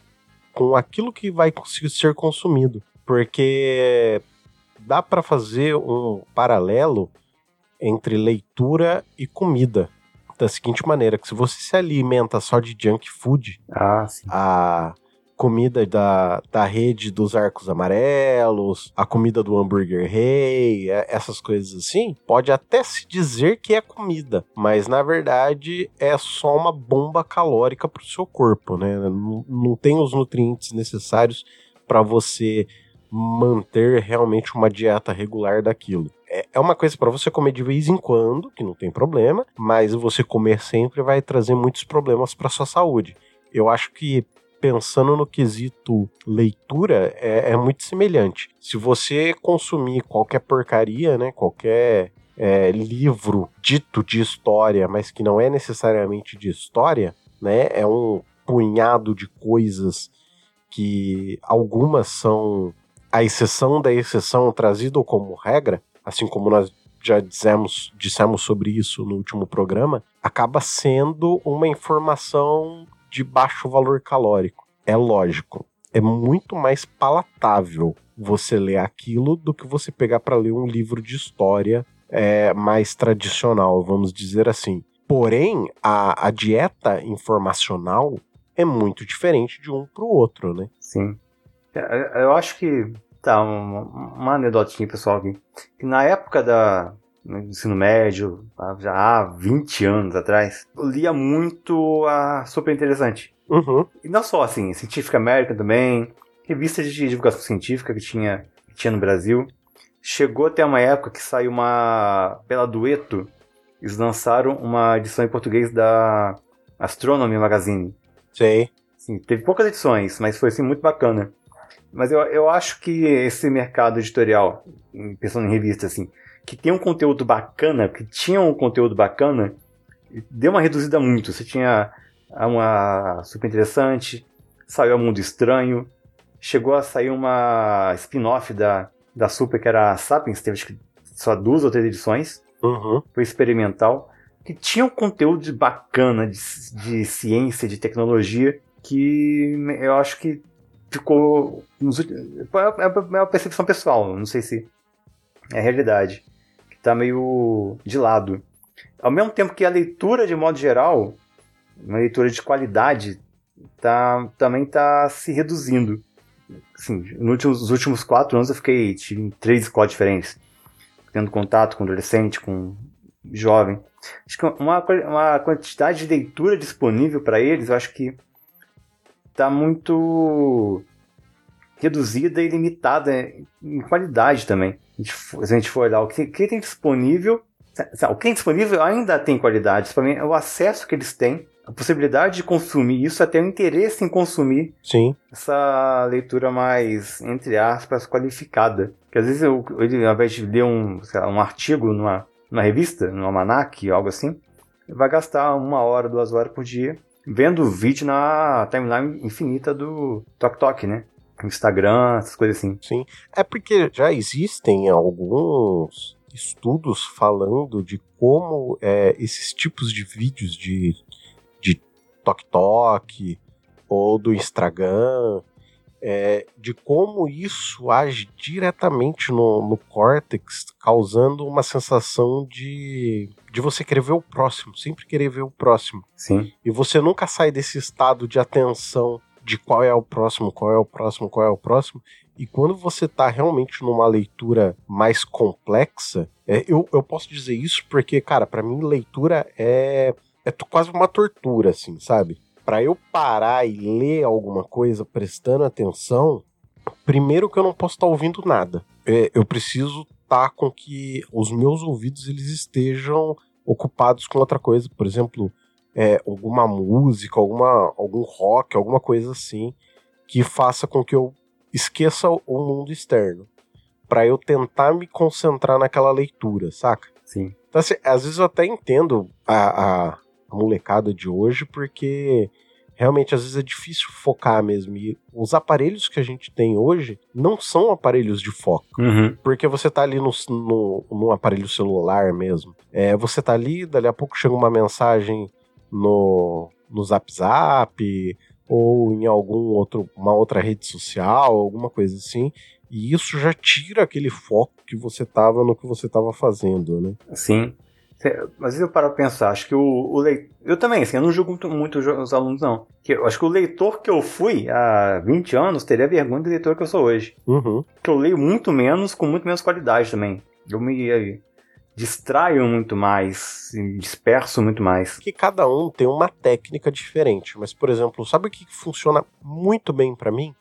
com aquilo que vai ser consumido, porque dá para fazer um paralelo entre leitura e comida. Da seguinte maneira, que se você se alimenta só de junk food, Ah, a comida da, da rede dos arcos amarelos, a comida do hambúrguer rei, é- essas coisas assim, pode até se dizer que é comida, mas na verdade é só uma bomba calórica para o seu corpo, né? Não, não tem os nutrientes necessários para você manter realmente uma dieta regular daquilo. É é uma coisa para você comer de vez em quando, que não tem problema, mas você comer sempre vai trazer muitos problemas para sua saúde. Eu acho que pensando no quesito leitura, é, é muito semelhante. Se você consumir qualquer porcaria, né, qualquer é, livro dito de história, mas que não é necessariamente de história, né, é um punhado de coisas que algumas são a exceção da exceção trazido como regra, assim como nós já dissemos, dissemos sobre isso no último programa, acaba sendo uma informação de baixo valor calórico. É lógico, é muito mais palatável você ler aquilo do que você pegar para ler um livro de história é, mais tradicional, vamos dizer assim. Porém, a, a dieta informacional é muito diferente de um para o outro, né? Sim. É, Eu acho que. Tá, uma, uma anedotinha pessoal aqui. Que na época da, no ensino médio, já há 20 anos atrás, eu lia muito a Super Interessante. Uhum. E não só assim, Científica América também, revistas de divulgação científica que tinha, que tinha no Brasil. Chegou até uma época que saiu uma. pela Dueto, eles lançaram uma edição em português da Astronomy Magazine. Sei. Sim, teve poucas edições, mas foi assim, muito bacana. Mas eu, eu acho que esse mercado editorial, pensando em revista, assim, que tem um conteúdo bacana, que tinha um conteúdo bacana, deu uma reduzida muito. Você tinha uma super interessante, saiu a Mundo Estranho, chegou a sair uma spin-off da, da Super, que era a Sapiens, teve acho que só duas ou três edições Uhum. foi experimental, que tinha um conteúdo bacana de, de ciência, de tecnologia, que eu acho que ficou. nos últimos- É é uma percepção pessoal, não sei se é a realidade, que tá meio de lado. Ao mesmo tempo que a leitura, de modo geral, uma leitura de qualidade tá, também está se reduzindo. Assim, nos últimos, últimos quatro anos eu fiquei em três escolas diferentes, tendo contato com adolescente, com jovem. Acho que uma, uma quantidade de leitura disponível para eles, eu acho que está muito reduzida e limitada em qualidade também. Se a gente for olhar o que, que tem disponível, o que tem disponível ainda tem qualidade. Para mim, é o acesso que eles têm, a possibilidade de consumir isso, até o interesse em consumir Sim. essa leitura mais, entre aspas, qualificada. Que às vezes eu, ele, ao invés de ler um, lá, um artigo numa, numa revista, num almanac, algo assim, vai gastar uma hora, duas horas por dia vendo vídeo na timeline infinita do Tok Tok, né? Instagram, essas coisas assim. Sim. É porque já existem alguns estudos falando de como é, esses tipos de vídeos de, de Tok Tok ou do Instagram, é, de como isso age diretamente no, no córtex, causando uma sensação de, de você querer ver o próximo, sempre querer ver o próximo. Sim. E você nunca sai desse estado de atenção de qual é o próximo, qual é o próximo, qual é o próximo. E quando você está realmente numa leitura mais complexa, é, eu, eu posso dizer isso porque, cara, para mim leitura é, é quase uma tortura, assim, sabe? Para eu parar e ler alguma coisa prestando atenção, primeiro que eu não posso estar tá ouvindo nada. É, eu preciso estar tá com que os meus ouvidos eles estejam ocupados com outra coisa. Por exemplo, é, alguma música, alguma, algum rock, alguma coisa assim, que faça com que eu esqueça o mundo externo. para eu tentar me concentrar naquela leitura, saca? Sim. Então, assim, às vezes eu até entendo a, a, a molecada de hoje, porque realmente às vezes é difícil focar mesmo. E os aparelhos que a gente tem hoje não são aparelhos de foco. Uhum. Porque você tá ali no, no, no aparelho celular mesmo. É, você tá ali, dali a pouco chega uma mensagem no, no Zap Zap ou em algum outro uma outra rede social, alguma coisa assim, e isso já tira aquele foco que você tava no que você tava fazendo, né? Sim. Mas eu paro pra pensar, acho que o, o leitor. Eu também, assim, eu não julgo muito, muito os alunos, não. Que eu acho que o leitor que eu fui há 20 anos teria vergonha do leitor que eu sou hoje. Uhum. Que eu leio muito menos, com muito menos qualidade também. Eu me distraio muito mais, disperso muito mais. Que cada um tem uma técnica diferente, mas por exemplo, sabe o que funciona muito bem para mim?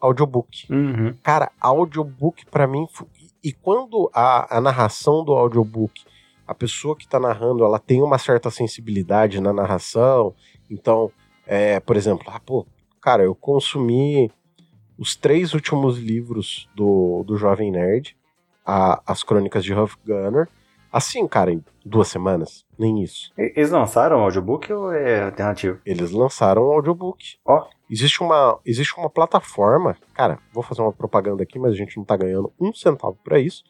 Audiobook. Uhum. Cara, audiobook para mim e quando a, a narração do audiobook, a pessoa que tá narrando, ela tem uma certa sensibilidade na narração, então, é, por exemplo, ah, pô, cara, eu consumi os três últimos livros do, do Jovem Nerd, a, as Crônicas de Huff Gunner, Assim, cara, em duas semanas, nem isso. Eles lançaram o audiobook ou é alternativo? Eles lançaram o audiobook. Ó. Oh. Existe uma, existe uma plataforma, cara, vou fazer uma propaganda aqui, mas a gente não tá ganhando um centavo para isso,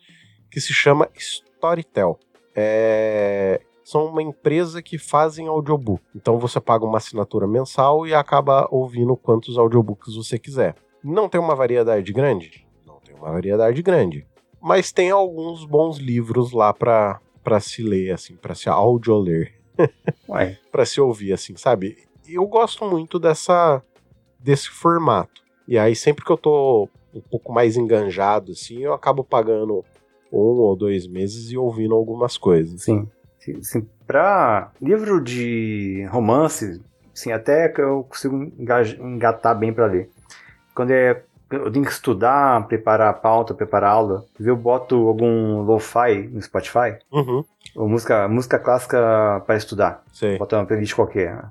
que se chama Storytel. É, são uma empresa que fazem audiobook. Então você paga uma assinatura mensal e acaba ouvindo quantos audiobooks você quiser. Não tem uma variedade grande? Não tem uma variedade grande mas tem alguns bons livros lá para para se ler assim, para se audioler. para se ouvir assim, sabe? Eu gosto muito dessa desse formato. E aí sempre que eu tô um pouco mais enganjado assim, eu acabo pagando um ou dois meses e ouvindo algumas coisas. Sim. Sim, para livro de romance, sim, até que eu consigo engatar bem para ler. Quando é eu tenho que estudar, preparar a pauta, preparar a aula, eu boto algum lo-fi no Spotify, uhum. ou música, música clássica para estudar. Sei. Botar uma playlist qualquer.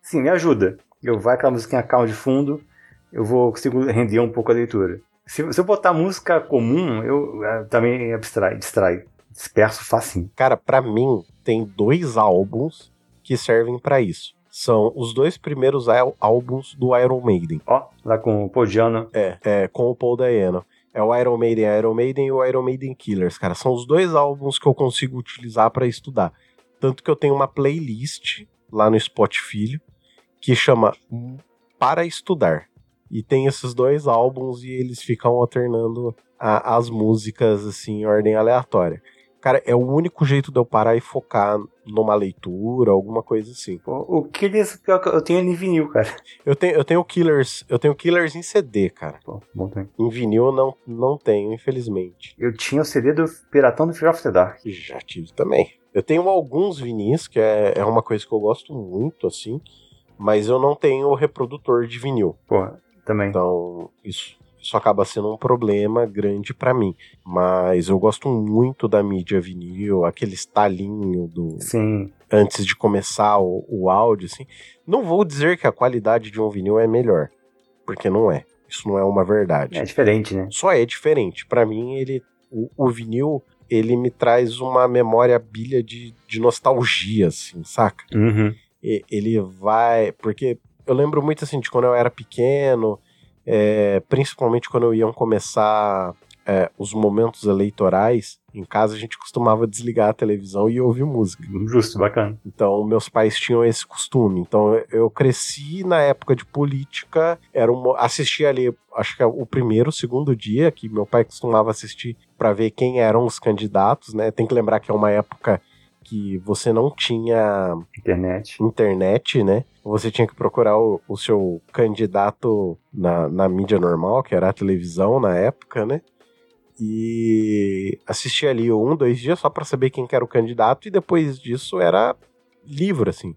Sim, me ajuda. Eu vai aquela musiquinha calma de fundo, eu vou consigo render um pouco a leitura. Se, se eu botar música comum, eu, eu eh, também abstrai, distrai, disperso facinho. Cara, para mim tem dois álbuns que servem para isso são os dois primeiros álbuns do Iron Maiden. Ó, oh, lá com o Paul Diano. É, é, com o Paul Dayano. É o Iron Maiden, Iron Maiden e o Iron Maiden Killers, cara. São os dois álbuns que eu consigo utilizar para estudar. Tanto que eu tenho uma playlist lá no Spotify que chama Para Estudar. E tem esses dois álbuns e eles ficam alternando a, as músicas assim em ordem aleatória. Cara, é o único jeito de eu parar e focar numa leitura, alguma coisa assim. O, o Killers, eu tenho ele em vinil, cara. Eu tenho, eu tenho Killers, eu tenho Killers em CD, cara. Pô, bom também. Em vinil eu não, não tenho, infelizmente. Eu tinha o CD do Piratão do Fear of the Dark. Já tive também. Eu tenho alguns vinis, que é, é uma coisa que eu gosto muito, assim, mas eu não tenho o reprodutor de vinil. Pô, também. Então, isso isso acaba sendo um problema grande para mim. Mas eu gosto muito da mídia vinil, aquele estalinho do. Sim. Antes de começar o, o áudio, assim. Não vou dizer que a qualidade de um vinil é melhor, porque não é. Isso não é uma verdade. É diferente, né? Só é diferente. Para mim, ele, o, o, vinil, ele me traz uma memória bilha de, de nostalgia, assim, saca? Uhum. E, ele vai. Porque eu lembro muito assim de quando eu era pequeno é, principalmente quando iam começar é, os momentos eleitorais, em casa a gente costumava desligar a televisão e ouvir música. Justo, bacana. Então, meus pais tinham esse costume. Então, eu cresci na época de política, era um, assisti ali, acho que é o primeiro, o segundo dia que meu pai costumava assistir para ver quem eram os candidatos, né? Tem que lembrar que é uma época que você não tinha internet, internet né? Você tinha que procurar o, o seu candidato na, na mídia normal, que era a televisão na época, né? E assistir ali um, dois dias só para saber quem que era o candidato, e depois disso era livro, assim.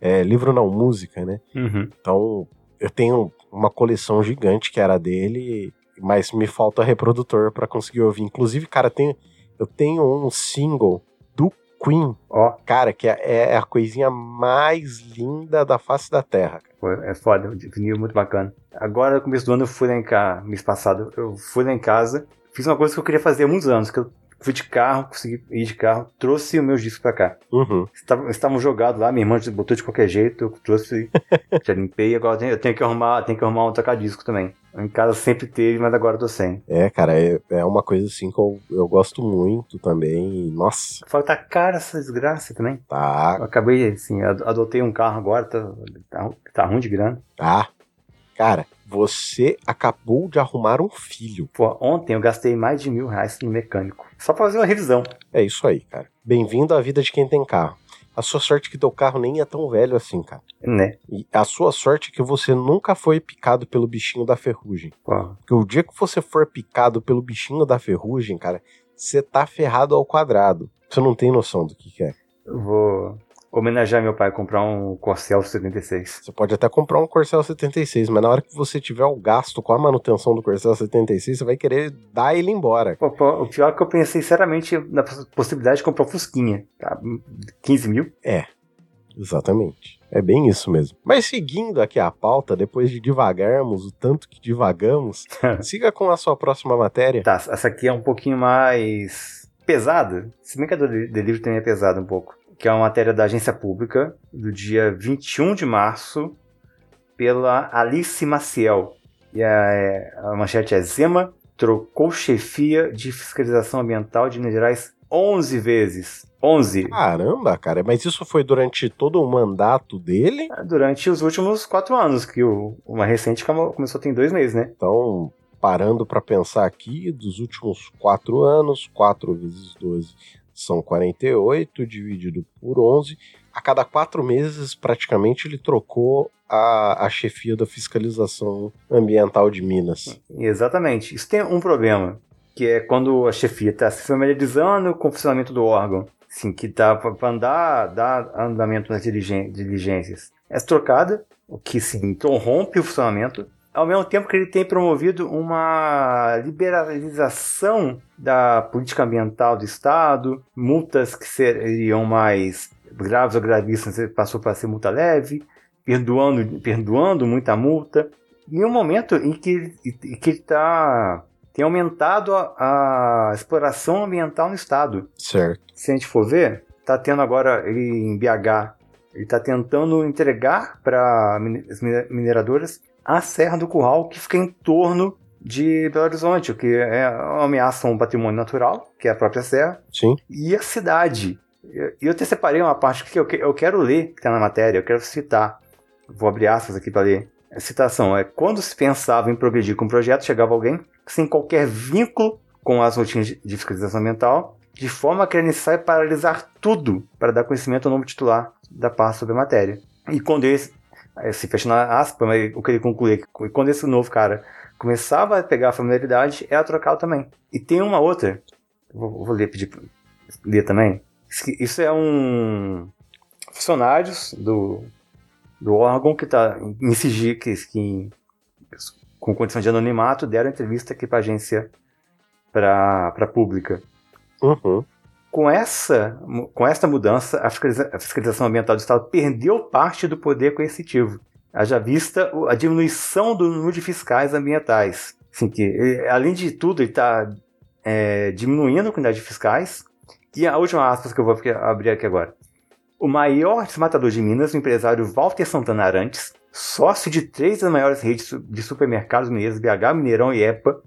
É, livro não, música, né? Uhum. Então, eu tenho uma coleção gigante que era dele, mas me falta reprodutor para conseguir ouvir. Inclusive, cara, tem, eu tenho um single Queen, ó, cara, que é, é, a coisinha mais linda da face da Terra. É foda, o vinil é muito bacana. Agora, no começo do ano, eu fui lá em casa, mês passado, eu fui lá em casa, fiz uma coisa que eu queria fazer há muitos anos, que eu fui de carro, consegui ir de carro, trouxe os meus discos pra cá. Uhum. Estavam, estavam jogados lá, minha irmã botou de qualquer jeito, eu trouxe, já limpei, agora eu tenho, eu tenho que arrumar, tenho que arrumar um toca-disco também. Em casa sempre teve, mas agora eu tô sem. É, cara, é, é uma coisa assim que eu, eu gosto muito também. Nossa. Falta tá cara essa desgraça também. Tá. Eu acabei, assim, adotei um carro agora, tá, tá, tá ruim de grana. Ah, cara, você acabou de arrumar um filho. Pô, ontem eu gastei mais de mil reais no mecânico. Só pra fazer uma revisão. É isso aí, cara. Bem-vindo à vida de quem tem carro. A sua sorte é que teu carro nem é tão velho assim, cara. Né? E a sua sorte é que você nunca foi picado pelo bichinho da ferrugem. Porque o dia que você for picado pelo bichinho da ferrugem, cara, você tá ferrado ao quadrado. Você não tem noção do que, que é. Eu vou homenagear meu pai comprar um Corcel 76. Você pode até comprar um Corcel 76, mas na hora que você tiver o gasto com a manutenção do Corcel 76, você vai querer dar ele embora. Pô, o pior é que eu pensei seriamente na possibilidade de comprar um Fusquinha. Tá? 15 mil? É, exatamente. É bem isso mesmo. Mas seguindo aqui a pauta, depois de divagarmos o tanto que divagamos, siga com a sua próxima matéria. Tá, essa aqui é um pouquinho mais pesada. Se bem que a do livro também é pesada um pouco que é uma matéria da agência pública, do dia 21 de março, pela Alice Maciel. E a, a manchete é Zema trocou chefia de fiscalização ambiental de Minas Gerais 11 vezes. 11. Caramba, cara, mas isso foi durante todo o mandato dele? É, durante os últimos quatro anos, que o, uma recente começou tem dois meses, né? Então, parando para pensar aqui, dos últimos quatro anos, 4 vezes 12 são 48 dividido por 11. A cada quatro meses, praticamente, ele trocou a, a chefia da fiscalização ambiental de Minas. Exatamente. Isso tem um problema, que é quando a chefia está se familiarizando com o funcionamento do órgão, assim, que está para andar, dar andamento nas diligências. É trocada, o que se interrompe o funcionamento, ao mesmo tempo que ele tem promovido uma liberalização da política ambiental do Estado, multas que seriam mais graves ou gravíssimas passou para ser multa leve, perdoando, perdoando muita multa. Em um momento em que, em que ele está tem aumentado a, a, exploração ambiental no estado. Certo. Se a gente for ver, está tendo agora ele em BH, ele está tentando entregar para as mineradoras a Serra do Curral, que fica em torno de Belo Horizonte, o que é uma ameaça a um patrimônio natural, que é a própria serra, Sim. e a cidade. E eu te separei uma parte que eu quero ler, que está na matéria, eu quero citar. Vou abrir aspas aqui para ler. A citação é: Quando se pensava em progredir com o projeto, chegava alguém sem qualquer vínculo com as rotinas de fiscalização ambiental, de forma que era necessário paralisar tudo para dar conhecimento ao novo titular da pasta sobre a matéria. E quando esse, se fechando a aspa, mas o que ele conclui é que quando esse novo cara começava a pegar a familiaridade, era trocá-lo também. E tem uma outra, vou, vou ler, pedir ler também. Isso é um funcionários do, do órgão que está em sigilo, que, que, com condição de anonimato, deram entrevista aqui para a agência para pública. Uhum. Com essa, com esta mudança, a fiscalização ambiental do Estado perdeu parte do poder coercitivo. Haja vista a diminuição do número de fiscais ambientais. Assim, que, além de tudo, ele está é, diminuindo a quantidade de fiscais. E a última aspas que eu vou abrir aqui agora. O maior desmatador de Minas, o empresário Walter Santana Arantes, sócio de três das maiores redes de supermercados mineiros, BH, Mineirão e EPA,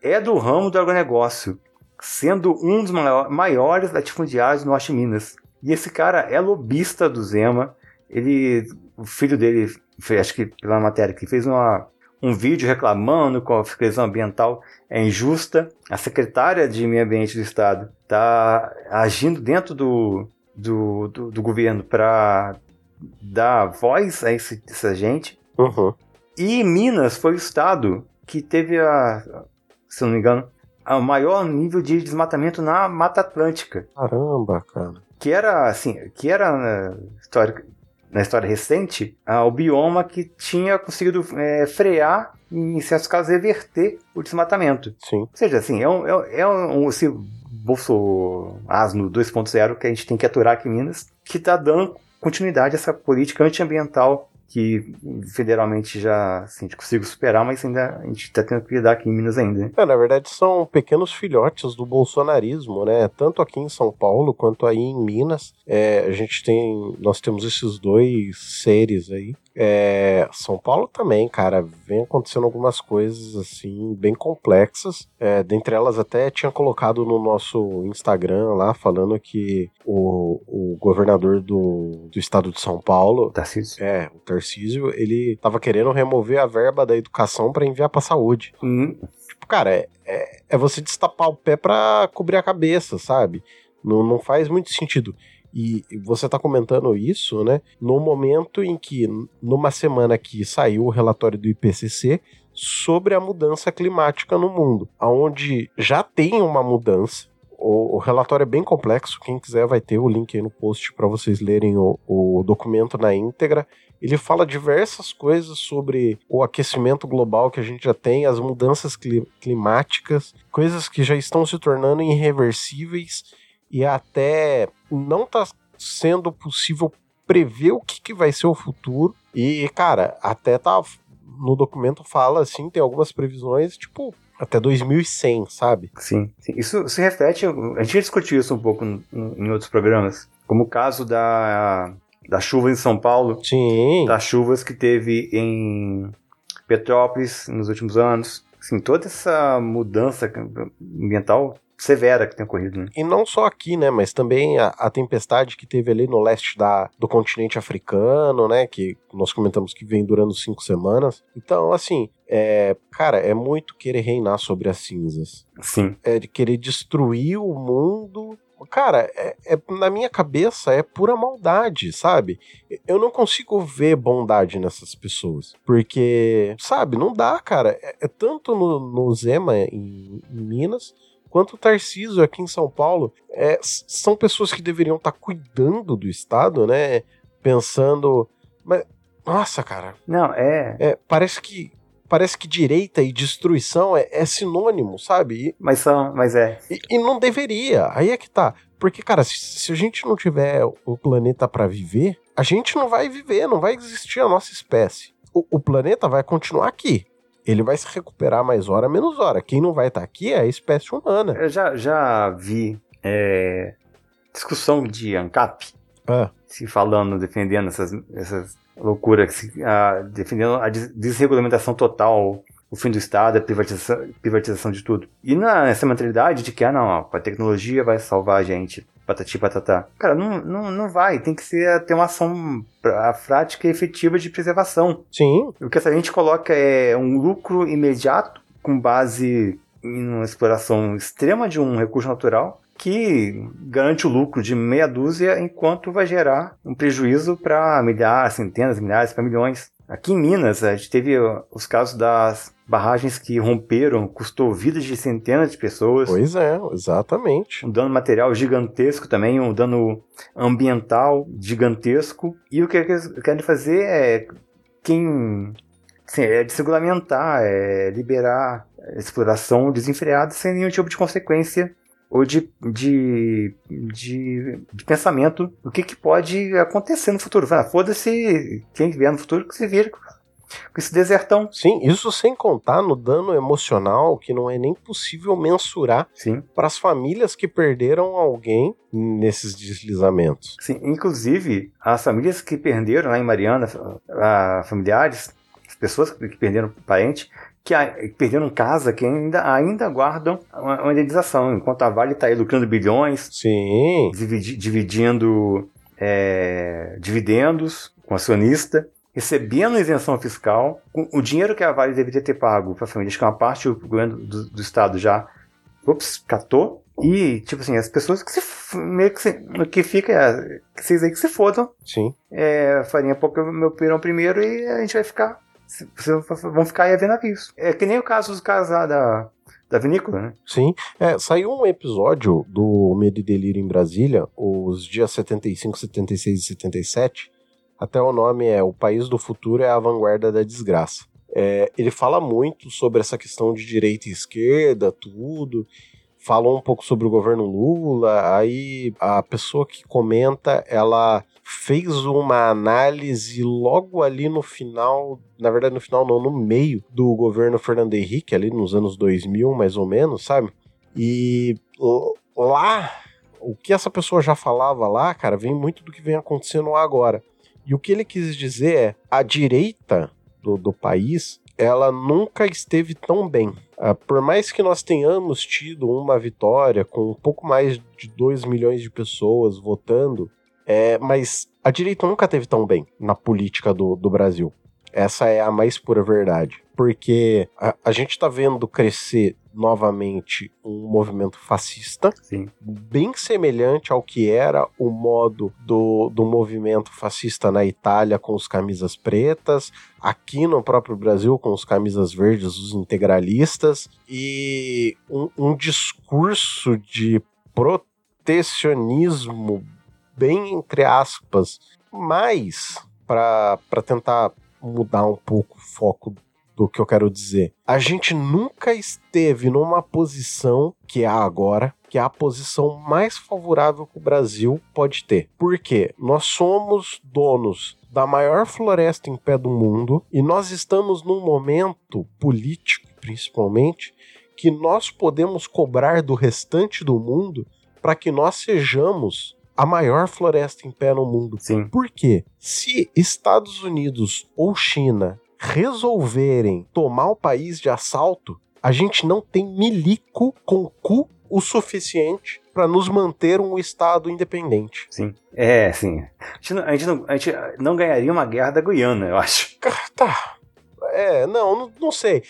é do ramo do agronegócio, sendo um dos maiores latifundiários do Norte de Minas. E esse cara é lobista do Zema. Ele, o filho dele, acho que pela matéria que fez uma, um vídeo reclamando com a fiscalização ambiental é injusta. A secretária de Meio Ambiente do Estado está agindo dentro do, do, do, do governo para dar voz a esse, essa gente. Uhum. E Minas foi o estado que teve a, se não me engano, o maior nível de desmatamento na Mata Atlântica. Caramba, cara. Que era, assim, que era na história, na história recente, o bioma que tinha conseguido é, frear e, em certos casos, reverter o desmatamento. Sim. Ou seja, assim, é um, é, é um esse Bolso Asno 2.0 que a gente tem que aturar aqui em Minas, que está dando continuidade a essa política antiambiental que federalmente já assim, a gente conseguiu superar, mas ainda a gente está tendo que lidar aqui em Minas ainda. Né? É, na verdade, são pequenos filhotes do bolsonarismo, né? Tanto aqui em São Paulo quanto aí em Minas. É, a gente tem. Nós temos esses dois seres aí. É, São Paulo também, cara, vem acontecendo algumas coisas assim bem complexas. É, dentre elas até tinha colocado no nosso Instagram lá falando que o, o governador do, do estado de São Paulo, Tarcísio. é, o Tarcísio, ele tava querendo remover a verba da educação para enviar para saúde. Hum. Tipo, cara, é, é, é você destapar o pé para cobrir a cabeça, sabe? Não, não faz muito sentido. E você está comentando isso, né? No momento em que, numa semana que saiu o relatório do IPCC sobre a mudança climática no mundo, onde já tem uma mudança. O, o relatório é bem complexo. Quem quiser vai ter o link aí no post para vocês lerem o, o documento na íntegra. Ele fala diversas coisas sobre o aquecimento global que a gente já tem, as mudanças climáticas, coisas que já estão se tornando irreversíveis e até não tá sendo possível prever o que, que vai ser o futuro. E, cara, até tá. No documento fala assim, tem algumas previsões, tipo, até 2100, sabe? Sim, sim. Isso se reflete. A gente já discutiu isso um pouco em outros programas. Como o caso da, da chuva em São Paulo. Sim. Das chuvas que teve em Petrópolis nos últimos anos. Assim, toda essa mudança ambiental severa que tem ocorrido. Né? E não só aqui, né, mas também a, a, tempestade que teve ali no leste da, do continente africano, né, que nós comentamos que vem durando cinco semanas. Então, assim, é, cara, é muito querer reinar sobre as cinzas. Sim. É de querer destruir o mundo cara, é, é, na minha cabeça é pura maldade, sabe? Eu não consigo ver bondade nessas pessoas. Porque, sabe, não dá, cara. É, é tanto no, no Zema em, em Minas, quanto o Tarcísio aqui em São Paulo, é, são pessoas que deveriam estar tá cuidando do Estado, né? Pensando. Mas, nossa, cara. Não, é... é. Parece que. Parece que direita e destruição é, é sinônimo, sabe? E, mas são, mas é. E, e, não deveria. Aí é que tá. Porque, cara, se, se a gente não tiver o planeta para viver, a gente não vai viver, não vai existir a nossa espécie. O, o planeta vai continuar aqui ele vai se recuperar mais hora, menos hora. Quem não vai estar tá aqui é a espécie humana. Eu já, já vi é, discussão de ANCAP ah. se falando, defendendo essas, essas loucuras, se, a, defendendo a desregulamentação total, o fim do Estado, a privatização, privatização de tudo. E nessa mentalidade de que, ah, não, a tecnologia vai salvar a gente patati patatá. Cara, não, não, não vai. Tem que ser, ter uma ação a prática e efetiva de preservação. Sim. O que a gente coloca é um lucro imediato com base em uma exploração extrema de um recurso natural que garante o lucro de meia dúzia enquanto vai gerar um prejuízo para milhares, centenas, milhares, para milhões. Aqui em Minas, a gente teve os casos das barragens que romperam, custou vidas de centenas de pessoas. Pois é, exatamente. Um dano material gigantesco também, um dano ambiental gigantesco. E o que eles querem fazer é quem Sim, é desregulamentar, é liberar exploração desenfreada sem nenhum tipo de consequência ou de, de, de, de pensamento do que, que pode acontecer no futuro. Ah, Foda-se quem vier no futuro que se vira com esse desertão. Sim, isso sem contar no dano emocional que não é nem possível mensurar para as famílias que perderam alguém nesses deslizamentos. Sim, inclusive as famílias que perderam lá em Mariana, a, familiares, as pessoas que perderam parente, que perderam casa, que ainda, ainda guardam uma, uma indenização, enquanto a Vale está aí lucrando bilhões, Sim. Dividi, dividindo é, dividendos com acionista, recebendo isenção fiscal, o dinheiro que a Vale deveria ter pago para a família, acho que uma parte o governo do, do estado já ups, catou, e, tipo assim, as pessoas que se meio que, se, que fica, é, que vocês aí que se fodam. Sim. É, farinha pouco meu pirão primeiro e a gente vai ficar vão ficar aí a ver navios. É que nem o caso dos caras lá da, da vinícola, né? Sim. É, saiu um episódio do Medo e Delírio em Brasília, os dias 75, 76 e 77. Até o nome é O País do Futuro é a Vanguarda da Desgraça. É, ele fala muito sobre essa questão de direita e esquerda, tudo. Falou um pouco sobre o governo Lula. Aí a pessoa que comenta, ela fez uma análise logo ali no final, na verdade no final não, no meio do governo Fernando Henrique, ali nos anos 2000 mais ou menos, sabe? E lá, o que essa pessoa já falava lá, cara, vem muito do que vem acontecendo agora. E o que ele quis dizer é, a direita do, do país, ela nunca esteve tão bem. Uh, por mais que nós tenhamos tido uma vitória com um pouco mais de 2 milhões de pessoas votando, é, mas a direita nunca teve tão bem na política do, do Brasil. Essa é a mais pura verdade. Porque a, a gente está vendo crescer novamente um movimento fascista, Sim. bem semelhante ao que era o modo do, do movimento fascista na Itália com os camisas pretas, aqui no próprio Brasil com os camisas verdes, os integralistas, e um, um discurso de protecionismo bem entre aspas, mas para tentar mudar um pouco o foco do que eu quero dizer. A gente nunca esteve numa posição que é agora, que é a posição mais favorável que o Brasil pode ter. Por quê? Nós somos donos da maior floresta em pé do mundo e nós estamos num momento político, principalmente, que nós podemos cobrar do restante do mundo para que nós sejamos a maior floresta em pé no mundo. Sim. Por quê? Se Estados Unidos ou China resolverem tomar o país de assalto, a gente não tem milico com cu o suficiente para nos manter um Estado independente. Sim. É, sim. A gente, não, a, gente não, a gente não ganharia uma guerra da Guiana, eu acho. Tá. É, não, não, não, sei.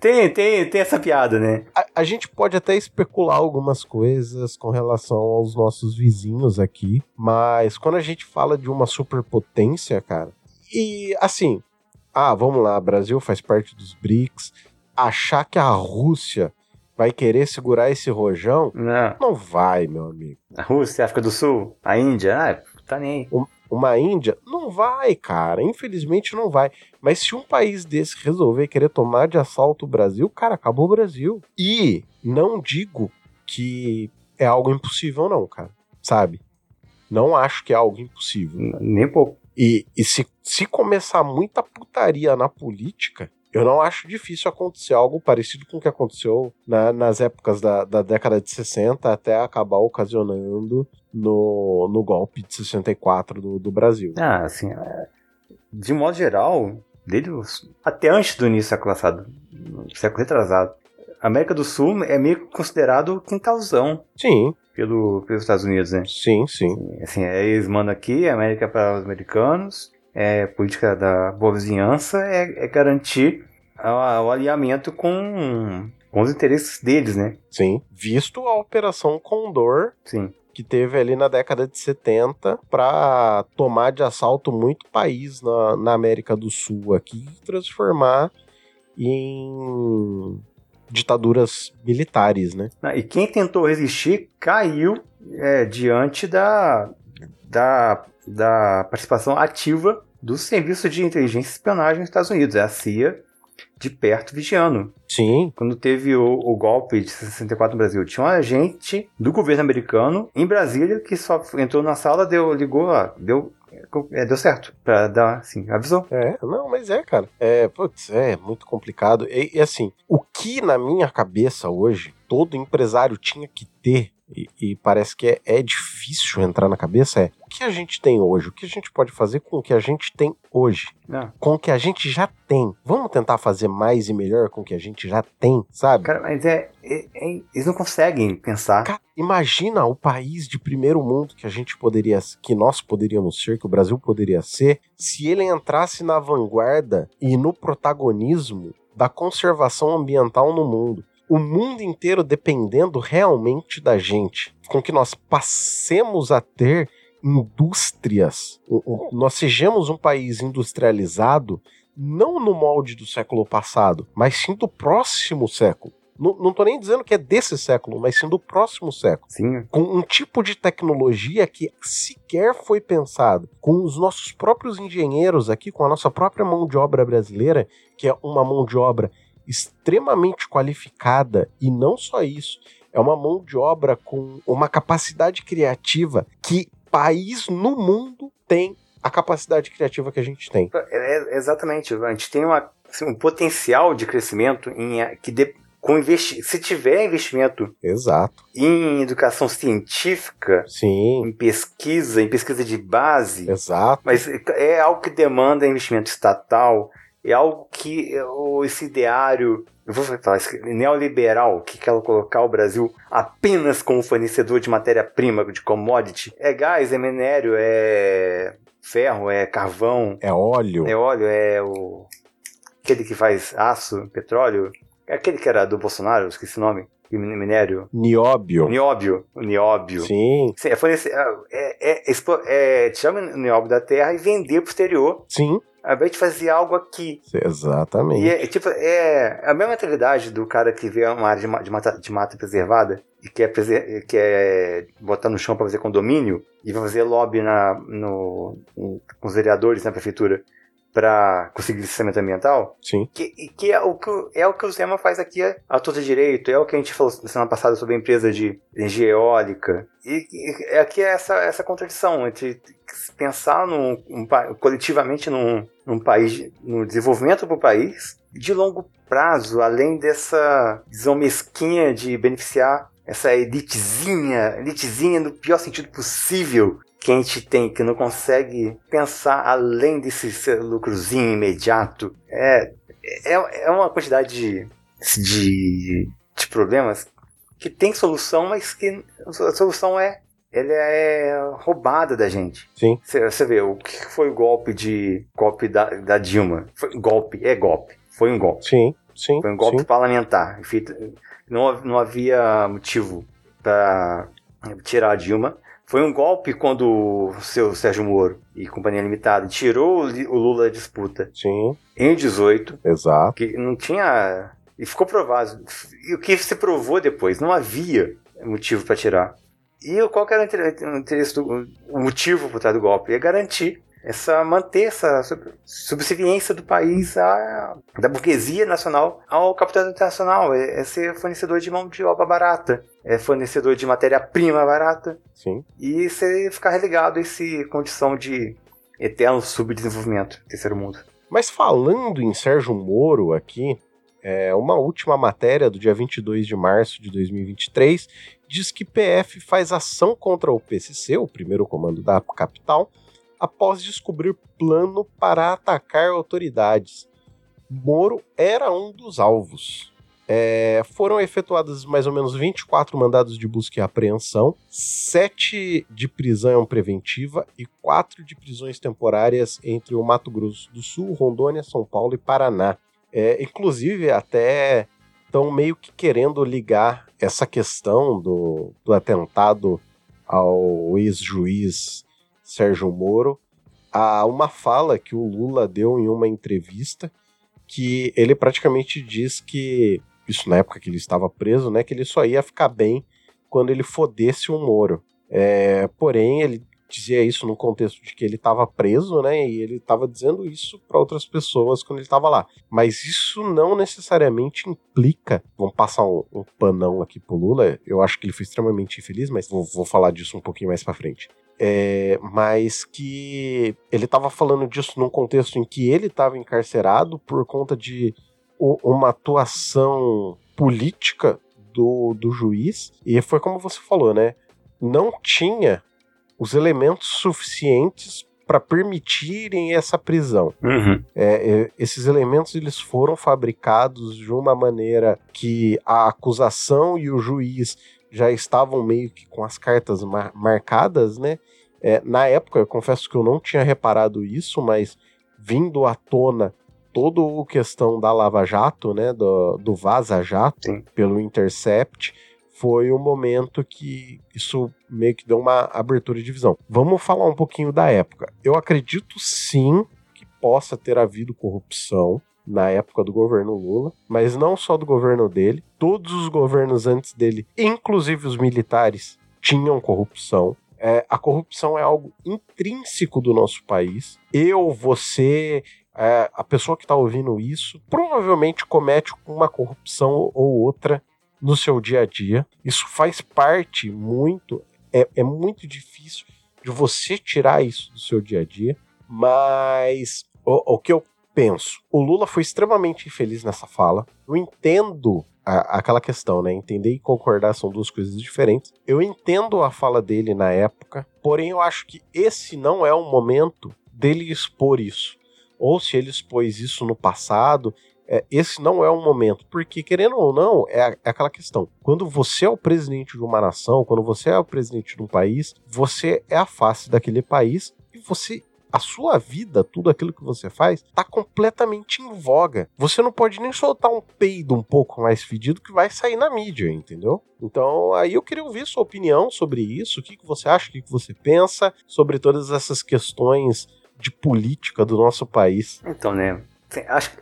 Tem, tem, tem essa piada, né? A, a, gente pode até especular algumas coisas com relação aos nossos vizinhos aqui, mas quando a gente fala de uma superpotência, cara, e assim, ah, vamos lá, Brasil faz parte dos BRICS, achar que a Rússia vai querer segurar esse rojão, não, não vai, meu amigo. A Rússia, a África do Sul, a Índia, ah, tá nem aí uma Índia? Não vai, cara. Infelizmente não vai. Mas se um país desse resolver querer tomar de assalto o Brasil, cara, acabou o Brasil. E não digo que é algo impossível, não, cara. Sabe? Não acho que é algo impossível. Nem pouco. E, e se, se começar muita putaria na política, eu não acho difícil acontecer algo parecido com o que aconteceu na, nas épocas da, da década de 60 até acabar ocasionando no, no golpe de 64 do, do Brasil. Ah, assim, é, de modo geral, desde até antes do início do século passado, século retrasado, a América do Sul é meio considerado quintalzão. Sim. Pelo, pelos Estados Unidos, né? Sim, sim. Assim, assim eles mandam aqui, a América é para os americanos, é, política da boa vizinhança é, é garantir o, alinhamento com, com com os interesses deles, né? Sim. Visto a Operação Condor, Sim. que teve ali na década de 70 para tomar de assalto muito país na, na América do Sul aqui e transformar em ditaduras militares, né? Ah, E quem tentou resistir caiu é, diante da, da, da participação ativa do Serviço de Inteligência e Espionagem dos Estados Unidos, é a CIA, de perto vigiando. Sim, Quando teve o, o golpe de 64 no Brasil, tinha um agente do governo americano em Brasília que só entrou na sala, deu, ligou, deu, é, deu certo. Pra dar, assim, avisou. É, não, mas é, cara. É, putz, é muito complicado. E, e, assim, o que na minha cabeça hoje todo empresário tinha que ter, e, e parece que é, é difícil entrar na cabeça, é o que a gente tem hoje? O que a gente pode fazer com o que a gente tem hoje? Não. Com o que a gente já tem. Vamos tentar fazer mais e melhor com o que a gente já tem, sabe? Cara, mas é, é- é- Eles não conseguem pensar. Cara, imagina o país de primeiro mundo que a gente poderia, que nós poderíamos ser, que o Brasil poderia ser, se ele entrasse na vanguarda e no protagonismo da conservação ambiental no mundo. O mundo inteiro dependendo realmente da gente, com que nós passemos a ter indústrias, nós sejamos um país industrializado não no molde do século passado, mas sim do próximo século. Não, tô nem dizendo que é desse século, mas sim do próximo século. Sim, Com um tipo de tecnologia que sequer foi pensado. Com os nossos próprios engenheiros aqui, com a nossa própria mão de obra brasileira, que é uma mão de obra extremamente qualificada, e não só isso, é uma mão de obra com uma capacidade criativa que país no mundo tem a capacidade criativa que a gente tem. É, é- exatamente. A gente tem uma, assim, um potencial de crescimento em, a- que de- com investi se tiver investimento Exato. em educação científica, Sim, em pesquisa, em pesquisa de base, exato. mas é algo que demanda investimento estatal, é algo que esse ideário, eu vou falar, neoliberal, que quer colocar o Brasil apenas como fornecedor de matéria-prima, de commodity, é gás, é minério, é ferro, é carvão, É óleo. é óleo, é o. aquele que faz aço, petróleo. É aquele que era do Bolsonaro, esqueci o nome. Min- Minério. Nióbio. Nióbio. Nióbio. Sim, Sim, é, fornecer, é, é, explo- é, tirar o nióbio da terra e vender pro exterior, sim, ao invés de fazer algo aqui. exatamente. E é, tipo, é a mesma mentalidade do cara que vê uma área de, de mata, de mata preservada e quer, preser- quer botar no chão para fazer condomínio e vai fazer lobby na, no- com os vereadores na prefeitura para conseguir licenciamento ambiental, Sim, que, que é o que o- é o que o Zema faz aqui a todo direito, é o que a gente falou na semana passada sobre a empresa de energia eólica. E, e é aqui é essa, essa contradição entre pensar num, um coletivamente num, num país, no desenvolvimento do país, de longo prazo, além dessa visão mesquinha de beneficiar essa elitezinha, elitezinha no pior sentido possível que a gente tem, que não consegue pensar além desse seu lucrozinho imediato. É, é, é uma quantidade de, de, de problemas que tem solução, mas que a solução é ela é roubada da gente. sim, Você vê, o que foi o golpe de golpe da, da Dilma? Foi golpe, é golpe. Foi um golpe. sim, sim. Foi um golpe sim. parlamentar. Não, não havia motivo para tirar a Dilma. Foi um golpe quando o seu Sérgio Moro e Companhia Limitada tirou o Lula da disputa Sim, em 18, exato. que não tinha. E ficou provado. E o que se provou depois? Não havia motivo para tirar. E qual que era o interesse do o motivo por trás do golpe? É garantir essa manter essa sub- subserviência do país à, da burguesia nacional ao capital internacional. É, é ser fornecedor de mão de obra barata, é fornecedor de matéria-prima barata Sim, e você ficar relegado a essa condição de eterno subdesenvolvimento terceiro mundo. Mas falando em Sérgio Moro aqui, é, uma última matéria do dia 22 de março de 2023 diz que PF faz ação contra o PCC, o primeiro comando da capital, após descobrir plano para atacar autoridades. Moro era um dos alvos. É, foram efetuados mais ou menos 24 mandados de busca e apreensão, 7 de prisão preventiva e 4 de prisões temporárias entre o Mato Grosso do Sul, Rondônia, São Paulo e Paraná. É, inclusive, até estão meio que querendo ligar essa questão do, do atentado ao ex-juiz Sérgio Moro a uma fala que o Lula deu em uma entrevista que ele praticamente diz que isso na época que ele estava preso, né, que ele só ia ficar bem quando ele fodesse o Moro. É, porém, ele dizia isso no contexto de que ele estava preso, né? E ele estava dizendo isso para outras pessoas quando ele estava lá. Mas isso não necessariamente implica. Vamos passar um, um, panão aqui pro Lula. Eu acho que ele foi extremamente infeliz, mas vou, vou falar disso um pouquinho mais para frente. É, mas que ele estava falando disso num contexto em que ele estava encarcerado por conta de uma atuação política do, do juiz. E foi como você falou, né? Não tinha os elementos suficientes para permitirem essa prisão. Uhum. É, é, esses elementos eles foram fabricados de uma maneira que a acusação e o juiz já estavam meio que com as cartas mar marcadas, né? É, na época, eu confesso que eu não tinha reparado isso, mas vindo à tona toda a questão da Lava Jato, né, do, do Vaza Jato, Sim. pelo Intercept, foi o momento que isso meio que deu uma abertura de visão. Vamos falar um pouquinho da época. Eu acredito sim que possa ter havido corrupção na época do governo Lula, mas não só do governo dele, todos os governos antes dele, inclusive os militares, tinham corrupção. É, a corrupção é algo intrínseco do nosso país. Eu, você, é, a pessoa que está ouvindo isso, provavelmente comete uma corrupção ou outra no seu dia a dia. Isso faz parte muito, é, é muito difícil de você tirar isso do seu dia a dia, mas o, o que eu penso, o Lula foi extremamente infeliz nessa fala. Eu entendo a, aquela questão, né? Entender e concordar são duas coisas diferentes. Eu entendo a fala dele na época, porém eu acho que esse não é o momento dele expor isso. Ou se ele expôs isso no passado, é, esse não é o momento, porque querendo ou não, é, é, aquela questão. Quando você é o presidente de uma nação, quando você é o presidente de um país, você é a face daquele país e você a sua vida, tudo aquilo que você faz, tá completamente em voga. Você não pode nem soltar um peido um pouco mais fedido que vai sair na mídia, entendeu? Então, aí eu queria ouvir sua opinião sobre isso, o que, que você acha, o que, que você pensa sobre todas essas questões de política do nosso país. Então, né,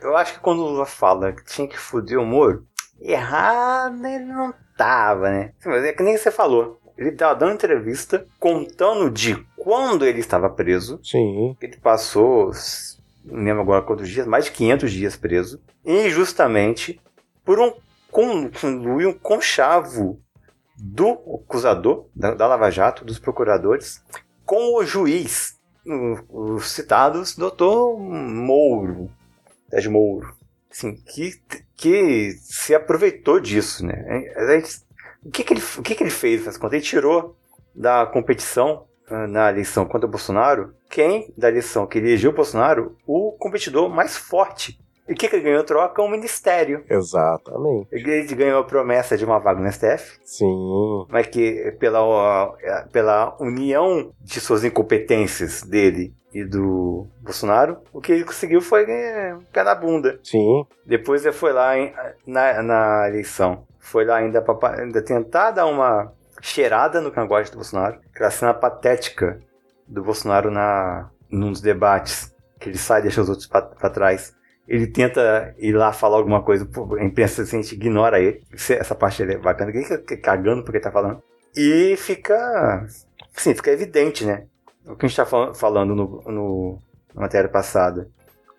eu acho que quando o Lula fala que tinha que foder o Moro, errado ele não tava, né? Mas é que nem você falou. Ele tava dando entrevista contando de quando ele estava preso. Sim. Ele passou, não lembro agora quantos dias, mais de 500 dias preso. Injustamente por um, com, um conchavo do acusador, da, da Lava Jato, dos procuradores, com o juiz, os citados, doutor Mouro, Sérgio Mouro, assim, que, que se aproveitou disso, né? Gente, o que, que, ele, o que, que ele fez nessa conta? Ele tirou da competição ah, na eleição contra o Bolsonaro quem da eleição que elegeu o Bolsonaro o competidor mais forte. E o que, que ele ganhou troca? Um ministério. Exatamente. Ele ganhou a promessa de uma vaga no STF. Sim. Mas que pela, pela união de suas incompetências dele e do Bolsonaro, o que ele conseguiu foi ganhar pé na bunda. Sim. Depois ele foi lá na, na eleição. Foi lá ainda para ainda tentar dar uma cheirada no cangote do Bolsonaro. Aquela cena patética do Bolsonaro na, nos debates. Que ele sai e deixa os outros para trás. Ele tenta ir lá falar alguma coisa, a imprensa assim, a gente ignora ele. Essa parte é bacana, ele fica cagando porque tá falando. E fica. Sim, fica evidente, né? o que a gente está falando no, no, na matéria passada.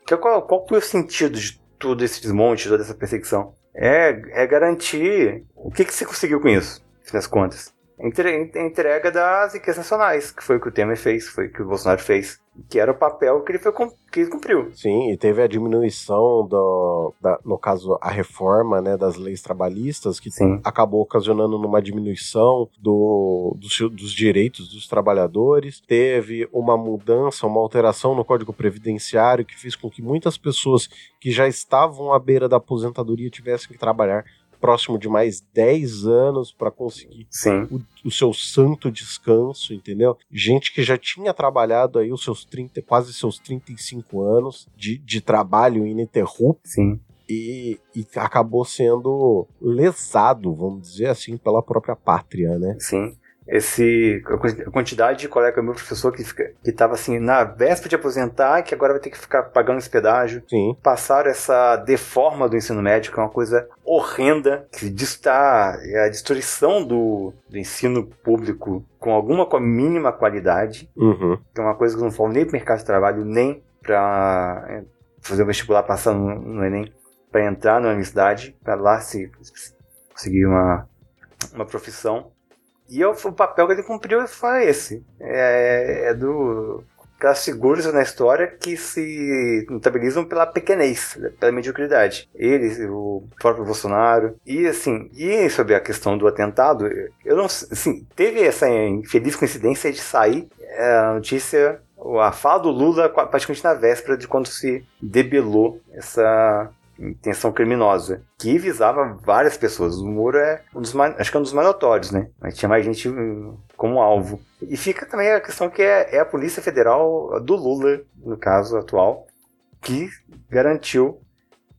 Que, qual, qual foi o sentido de todo esse desmonte, toda essa perseguição? É, é garantir. O que, que você conseguiu com isso, nas contas? Entrega das riquezas nacionais, que foi o que o Temer fez, foi o que o Bolsonaro fez que era o papel que ele, foi, que ele cumpriu. Sim, e teve a diminuição, do, da, no caso, a reforma né, das leis trabalhistas, que Sim. acabou ocasionando numa diminuição do, do, dos direitos dos trabalhadores. Teve uma mudança, uma alteração no Código Previdenciário que fez com que muitas pessoas que já estavam à beira da aposentadoria tivessem que trabalhar próximo de mais 10 anos para conseguir o, o, seu santo descanso, entendeu? Gente que já tinha trabalhado aí os seus 30, quase seus 35 anos de, de trabalho ininterrupto. Sim. e, e, acabou sendo lesado, vamos dizer assim, pela própria pátria, né? Sim esse a quantidade de colega meu professor que fica, que estava assim na véspera de aposentar que agora vai ter que ficar pagando esse pedágio Sim. passaram essa deforma do ensino médio que é uma coisa horrenda que está é a destruição do, do ensino público com alguma mínima qualidade uhum. que é uma coisa que não falta nem para mercado de trabalho nem para é, fazer o vestibular passar no, no Enem para entrar na universidade para lá se conseguir uma uma profissão e eu, o papel que ele cumpriu foi esse. É, é do aquelas figuras na história que se notabilizam pela pequenez, pela mediocridade. Ele, o próprio Bolsonaro. E assim, e sobre a questão do atentado, eu não assim, teve essa infeliz coincidência de sair é, a notícia, a fala do Lula praticamente na véspera de quando se debelou essa intenção criminosa, que visava várias pessoas. O Moro é um dos mais, acho que é um dos mais notórios, né? Mas tinha mais gente hum, como alvo. E fica também a questão que é, é a Polícia Federal do Lula, no caso atual, que garantiu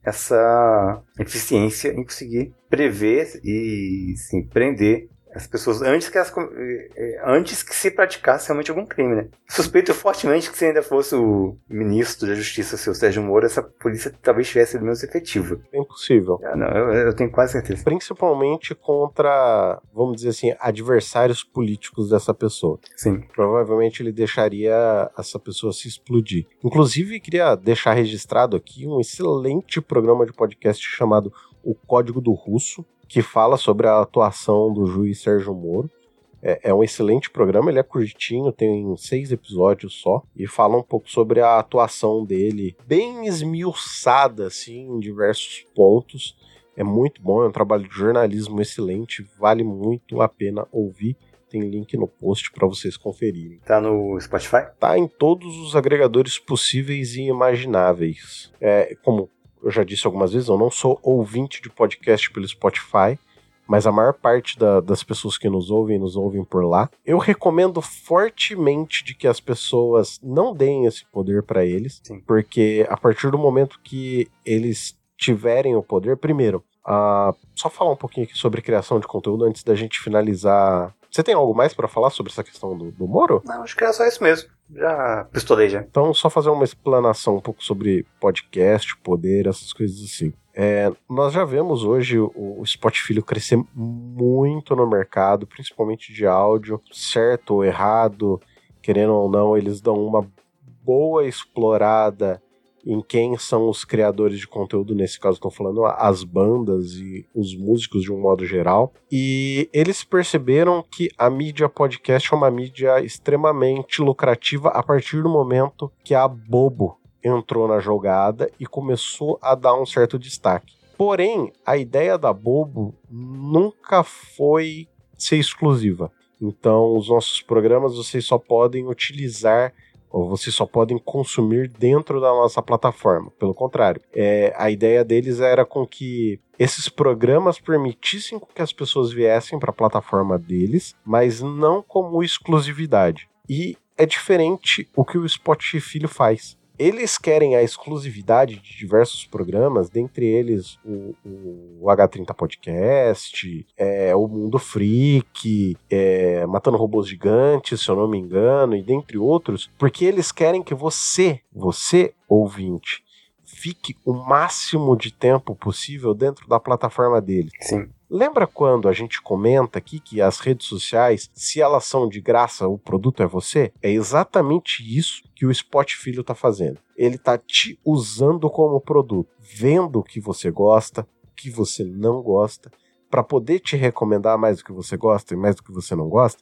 essa eficiência em conseguir prever e sim, prender as pessoas antes que, elas, eh, eh, antes que se praticasse realmente algum crime, né? Suspeito fortemente que se ainda fosse o ministro da Justiça, seu Sérgio Moro, essa polícia talvez tivesse sido menos efetiva. É impossível. Ah, não, eu, eu, tenho quase certeza. Principalmente contra, vamos dizer assim, adversários políticos dessa pessoa. Sim. Provavelmente ele deixaria essa pessoa se explodir. Inclusive, queria deixar registrado aqui um excelente programa de podcast chamado O Código do Russo, que fala sobre a atuação do juiz Sérgio Moro. É, é, um excelente programa, ele é curtinho, tem seis episódios só, e fala um pouco sobre a atuação dele, bem esmiuçada, assim, em diversos pontos. É muito bom, é um trabalho de jornalismo excelente, vale muito a pena ouvir. Tem link no post para vocês conferirem. Tá no Spotify? Tá em todos os agregadores possíveis e imagináveis. É, como eu já disse algumas vezes, eu não sou ouvinte de podcast pelo Spotify, mas a maior parte da, das pessoas que nos ouvem, nos ouvem por lá. Eu recomendo fortemente de que as pessoas não deem esse poder para eles, Sim. porque a partir do momento que eles tiverem o poder, primeiro, uh, só falar um pouquinho aqui sobre criação de conteúdo antes da gente finalizar você tem algo mais para falar sobre essa questão do, do Moro? Não, acho que era só isso mesmo. Já pistolei já. Então, só fazer uma explanação um pouco sobre podcast, poder, essas coisas assim. É, nós já vemos hoje o, o Spotify crescer muito no mercado, principalmente de áudio, certo ou errado, querendo ou não, eles dão uma boa explorada em quem são os criadores de conteúdo, nesse caso estou falando as bandas e os músicos de um modo geral. E eles perceberam que a mídia podcast é uma mídia extremamente lucrativa a partir do momento que a Bobo entrou na jogada e começou a dar um certo destaque. Porém, a ideia da Bobo nunca foi ser exclusiva. Então, os nossos programas vocês só podem utilizar ou vocês só podem consumir dentro da nossa plataforma. Pelo contrário, é, a ideia deles era com que esses programas permitissem que as pessoas viessem para a plataforma deles, mas não como exclusividade. E é diferente o que o Spotify faz eles querem a exclusividade de diversos programas, dentre eles o, o H30 Podcast, é, o Mundo Freak, é, Matando Robôs Gigantes, se eu não me engano, e dentre outros, porque eles querem que você, você ouvinte, fique o máximo de tempo possível dentro da plataforma deles. Sim. Lembra quando a gente comenta aqui que as redes sociais, se elas são de graça, o produto é você? É exatamente isso que o Spot Filho está fazendo. Ele está te usando como produto, vendo o que você gosta, o que você não gosta, para poder te recomendar mais do que você gosta e mais do que você não gosta?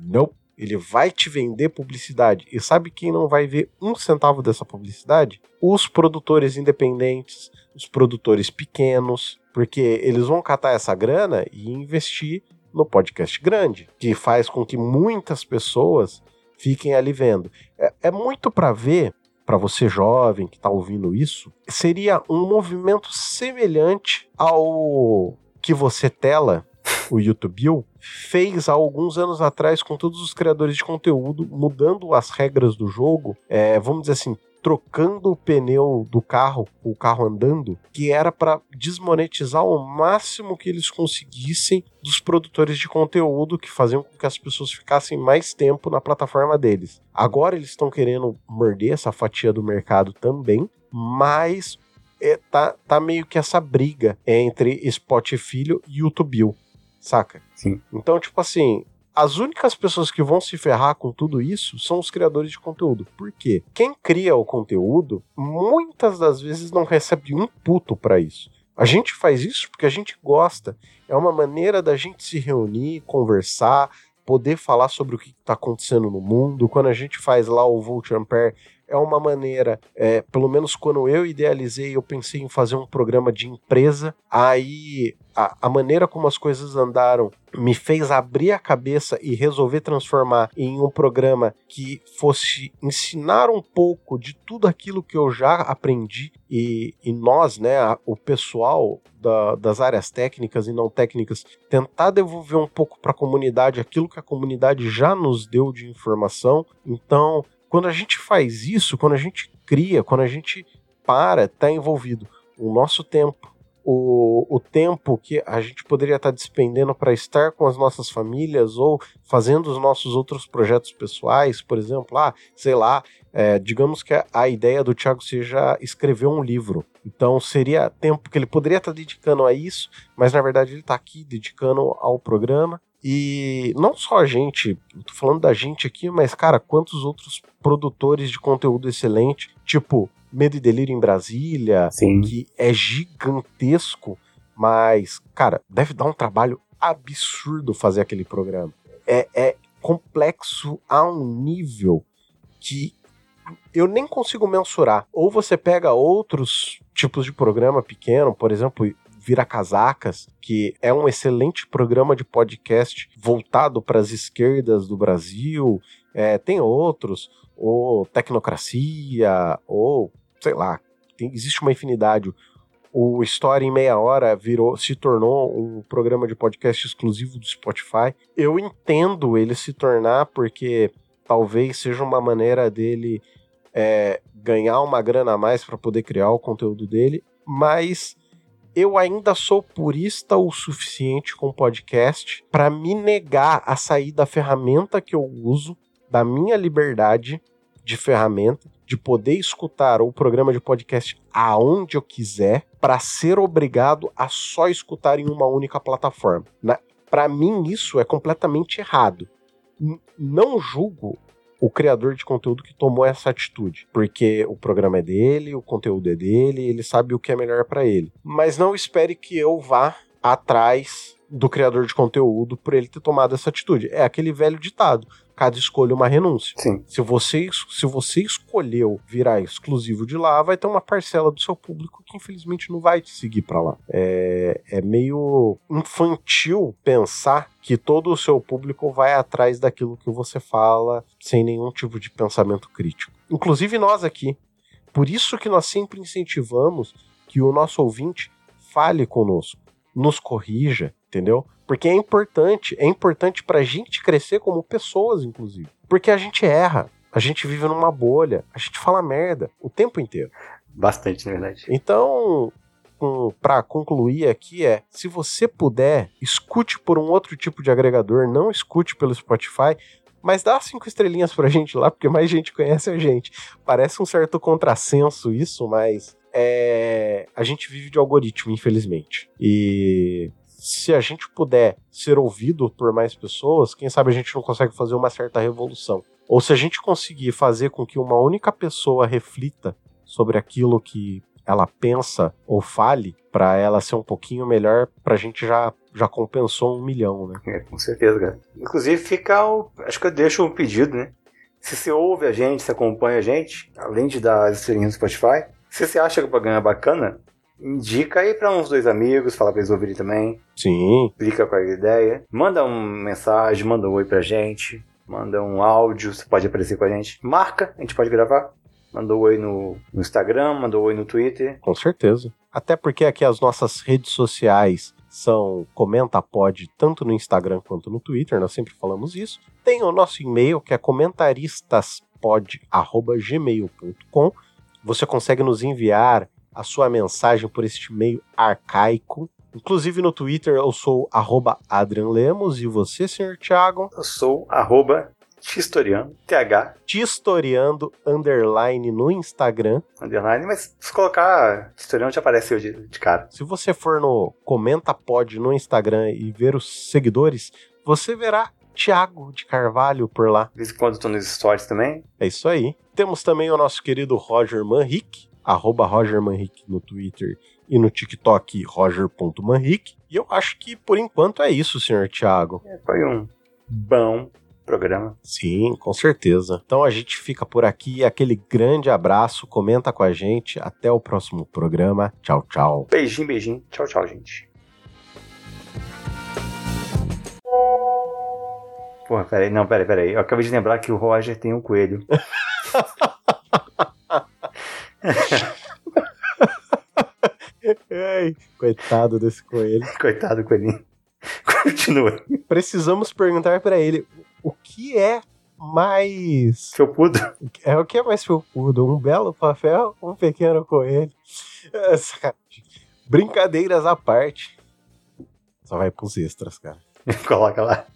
Não. Ele vai te vender publicidade. E sabe quem não vai ver um centavo dessa publicidade? Os produtores independentes, os produtores pequenos, porque eles vão catar essa grana e investir no podcast grande, que faz com que muitas pessoas fiquem ali vendo. É, é muito para ver, para você jovem que está ouvindo isso, seria um movimento semelhante ao que você tela, o YouTube, fez há alguns anos atrás com todos os criadores de conteúdo, mudando as regras do jogo, é, vamos dizer assim, trocando o pneu do carro, o carro andando, que era para desmonetizar o máximo que eles conseguissem dos produtores de conteúdo que faziam com que as pessoas ficassem mais tempo na plataforma deles. Agora eles estão querendo morder essa fatia do mercado também, mas é, tá, tá meio que essa briga entre Spotify Filho e YouTube, saca? Sim. Então, tipo assim, as únicas pessoas que vão se ferrar com tudo isso são os criadores de conteúdo. Por quê? Quem cria o conteúdo, muitas das vezes não recebe um puto para isso. A gente faz isso porque a gente gosta. É uma maneira da gente se reunir, conversar, poder falar sobre o que está acontecendo no mundo. Quando a gente faz lá o Volt Ampere, é uma maneira, é, pelo menos quando eu idealizei, eu pensei em fazer um programa de empresa. Aí a, a, maneira como as coisas andaram me fez abrir a cabeça e resolver transformar em um programa que fosse ensinar um pouco de tudo aquilo que eu já aprendi e, e nós, né, a, o pessoal da, das áreas técnicas e não técnicas, tentar devolver um pouco para a comunidade aquilo que a comunidade já nos deu de informação. Então, quando a gente faz isso, quando a gente cria, quando a gente para, está envolvido o nosso tempo, o, o tempo que a gente poderia estar tá despendendo para estar com as nossas famílias ou fazendo os nossos outros projetos pessoais, por exemplo, ah, sei lá, é, digamos que a, a, ideia do Thiago seja escrever um livro. Então seria tempo que ele poderia estar tá dedicando a isso, mas na verdade ele está aqui dedicando ao programa. E não só a gente, tô falando da gente aqui, mas, cara, quantos outros produtores de conteúdo excelente, tipo Medo e Delírio em Brasília, Sim. que é gigantesco, mas, cara, deve dar um trabalho absurdo fazer aquele programa. É, é complexo a um nível que eu nem consigo mensurar. Ou você pega outros tipos de programa pequeno, por exemplo, Vira Casacas, que é um excelente programa de podcast voltado para as esquerdas do Brasil. É, tem outros, ou Tecnocracia, ou sei lá, tem, existe uma infinidade. O Story em Meia Hora virou, se tornou um programa de podcast exclusivo do Spotify. Eu entendo ele se tornar porque talvez seja uma maneira dele é, ganhar uma grana a mais para poder criar o conteúdo dele, mas eu ainda sou purista o suficiente com podcast para me negar a sair da ferramenta que eu uso, da minha liberdade de ferramenta, de poder escutar o programa de podcast aonde eu quiser, para ser obrigado a só escutar em uma única plataforma. Para mim, isso é completamente errado. N não julgo o criador de conteúdo que tomou essa atitude, porque o programa é dele, o conteúdo é dele, ele sabe o que é melhor para ele. Mas não espere que eu vá atrás do criador de conteúdo por ele ter tomado essa atitude. É aquele velho ditado: cada escolha uma renúncia. Sim. Se você, se você escolheu virar exclusivo de lá, vai ter uma parcela do seu público que infelizmente não vai te seguir para lá. É, é meio infantil pensar que todo o seu público vai atrás daquilo que você fala sem nenhum tipo de pensamento crítico. Inclusive nós aqui. Por isso que nós sempre incentivamos que o nosso ouvinte fale conosco, nos corrija, entendeu? Porque é importante, é importante pra gente crescer como pessoas, inclusive. Porque a gente erra, a gente vive numa bolha, a gente fala merda o tempo inteiro. Bastante, na verdade. Então, um, para concluir aqui é, se você puder, escute por um outro tipo de agregador, não escute pelo Spotify, mas dá cinco estrelinhas pra gente lá, porque mais gente conhece a gente. Parece um certo contrassenso isso, mas é, a gente vive de algoritmo, infelizmente. E se a gente puder ser ouvido por mais pessoas, quem sabe a gente não consegue fazer uma certa revolução. Ou se a gente conseguir fazer com que uma única pessoa reflita sobre aquilo que ela pensa ou fale, para ela ser um pouquinho melhor, pra gente já, já compensou um milhão, né? É, com certeza, cara. Inclusive fica o. Acho que eu deixo um pedido, né? Se você ouve a gente, se acompanha a gente, além de dar as estrelinhas no Spotify, se você acha que o programa é bacana, indica aí para uns dois amigos, fala pra eles ouvirem também. Sim. Explica qual é a ideia. Manda uma mensagem, manda um oi pra gente. Manda um áudio, você pode aparecer com a gente. Marca, a gente pode gravar. Mandou oi no, no Instagram, mandou oi no Twitter. Com certeza. Até porque aqui as nossas redes sociais são Comenta Pod, tanto no Instagram quanto no Twitter, nós sempre falamos isso. Tem o nosso e-mail que é comentaristas.pod@gmail.com Você consegue nos enviar a sua mensagem por este meio arcaico. Inclusive no Twitter eu sou arroba Adrian Lemos e você, senhor Thiago? Eu sou arroba Tistoriano, TH. Tistoriando, underline no Instagram. Underline, mas se colocar Tistoriano já aparece eu de, de cara. Se você for no Comenta Pod no Instagram e ver os seguidores, você verá Thiago de Carvalho por lá. De vez em quando eu tô nos stories também. É isso aí. Temos também o nosso querido Roger Manrique, arroba Roger Manrique no Twitter e no TikTok roger.manrique. E eu acho que por enquanto é isso, senhor Thiago. É, foi um bom programa. Sim, com certeza. Então a gente fica por aqui. Aquele grande abraço, comenta com a gente. Até o próximo programa. Tchau, tchau. Beijinho, beijinho. Tchau, tchau, gente. Porra, peraí, não, peraí, peraí. Eu acabei de lembrar que o Roger tem um coelho. Ai, coitado desse coelho. Coitado do coelhinho. Continua. Precisamos perguntar para ele o que é mais. Felpudo? É o que é mais felpudo? Um belo papel um pequeno coelho? Brincadeiras à parte. Só vai pros extras, cara. Coloca lá.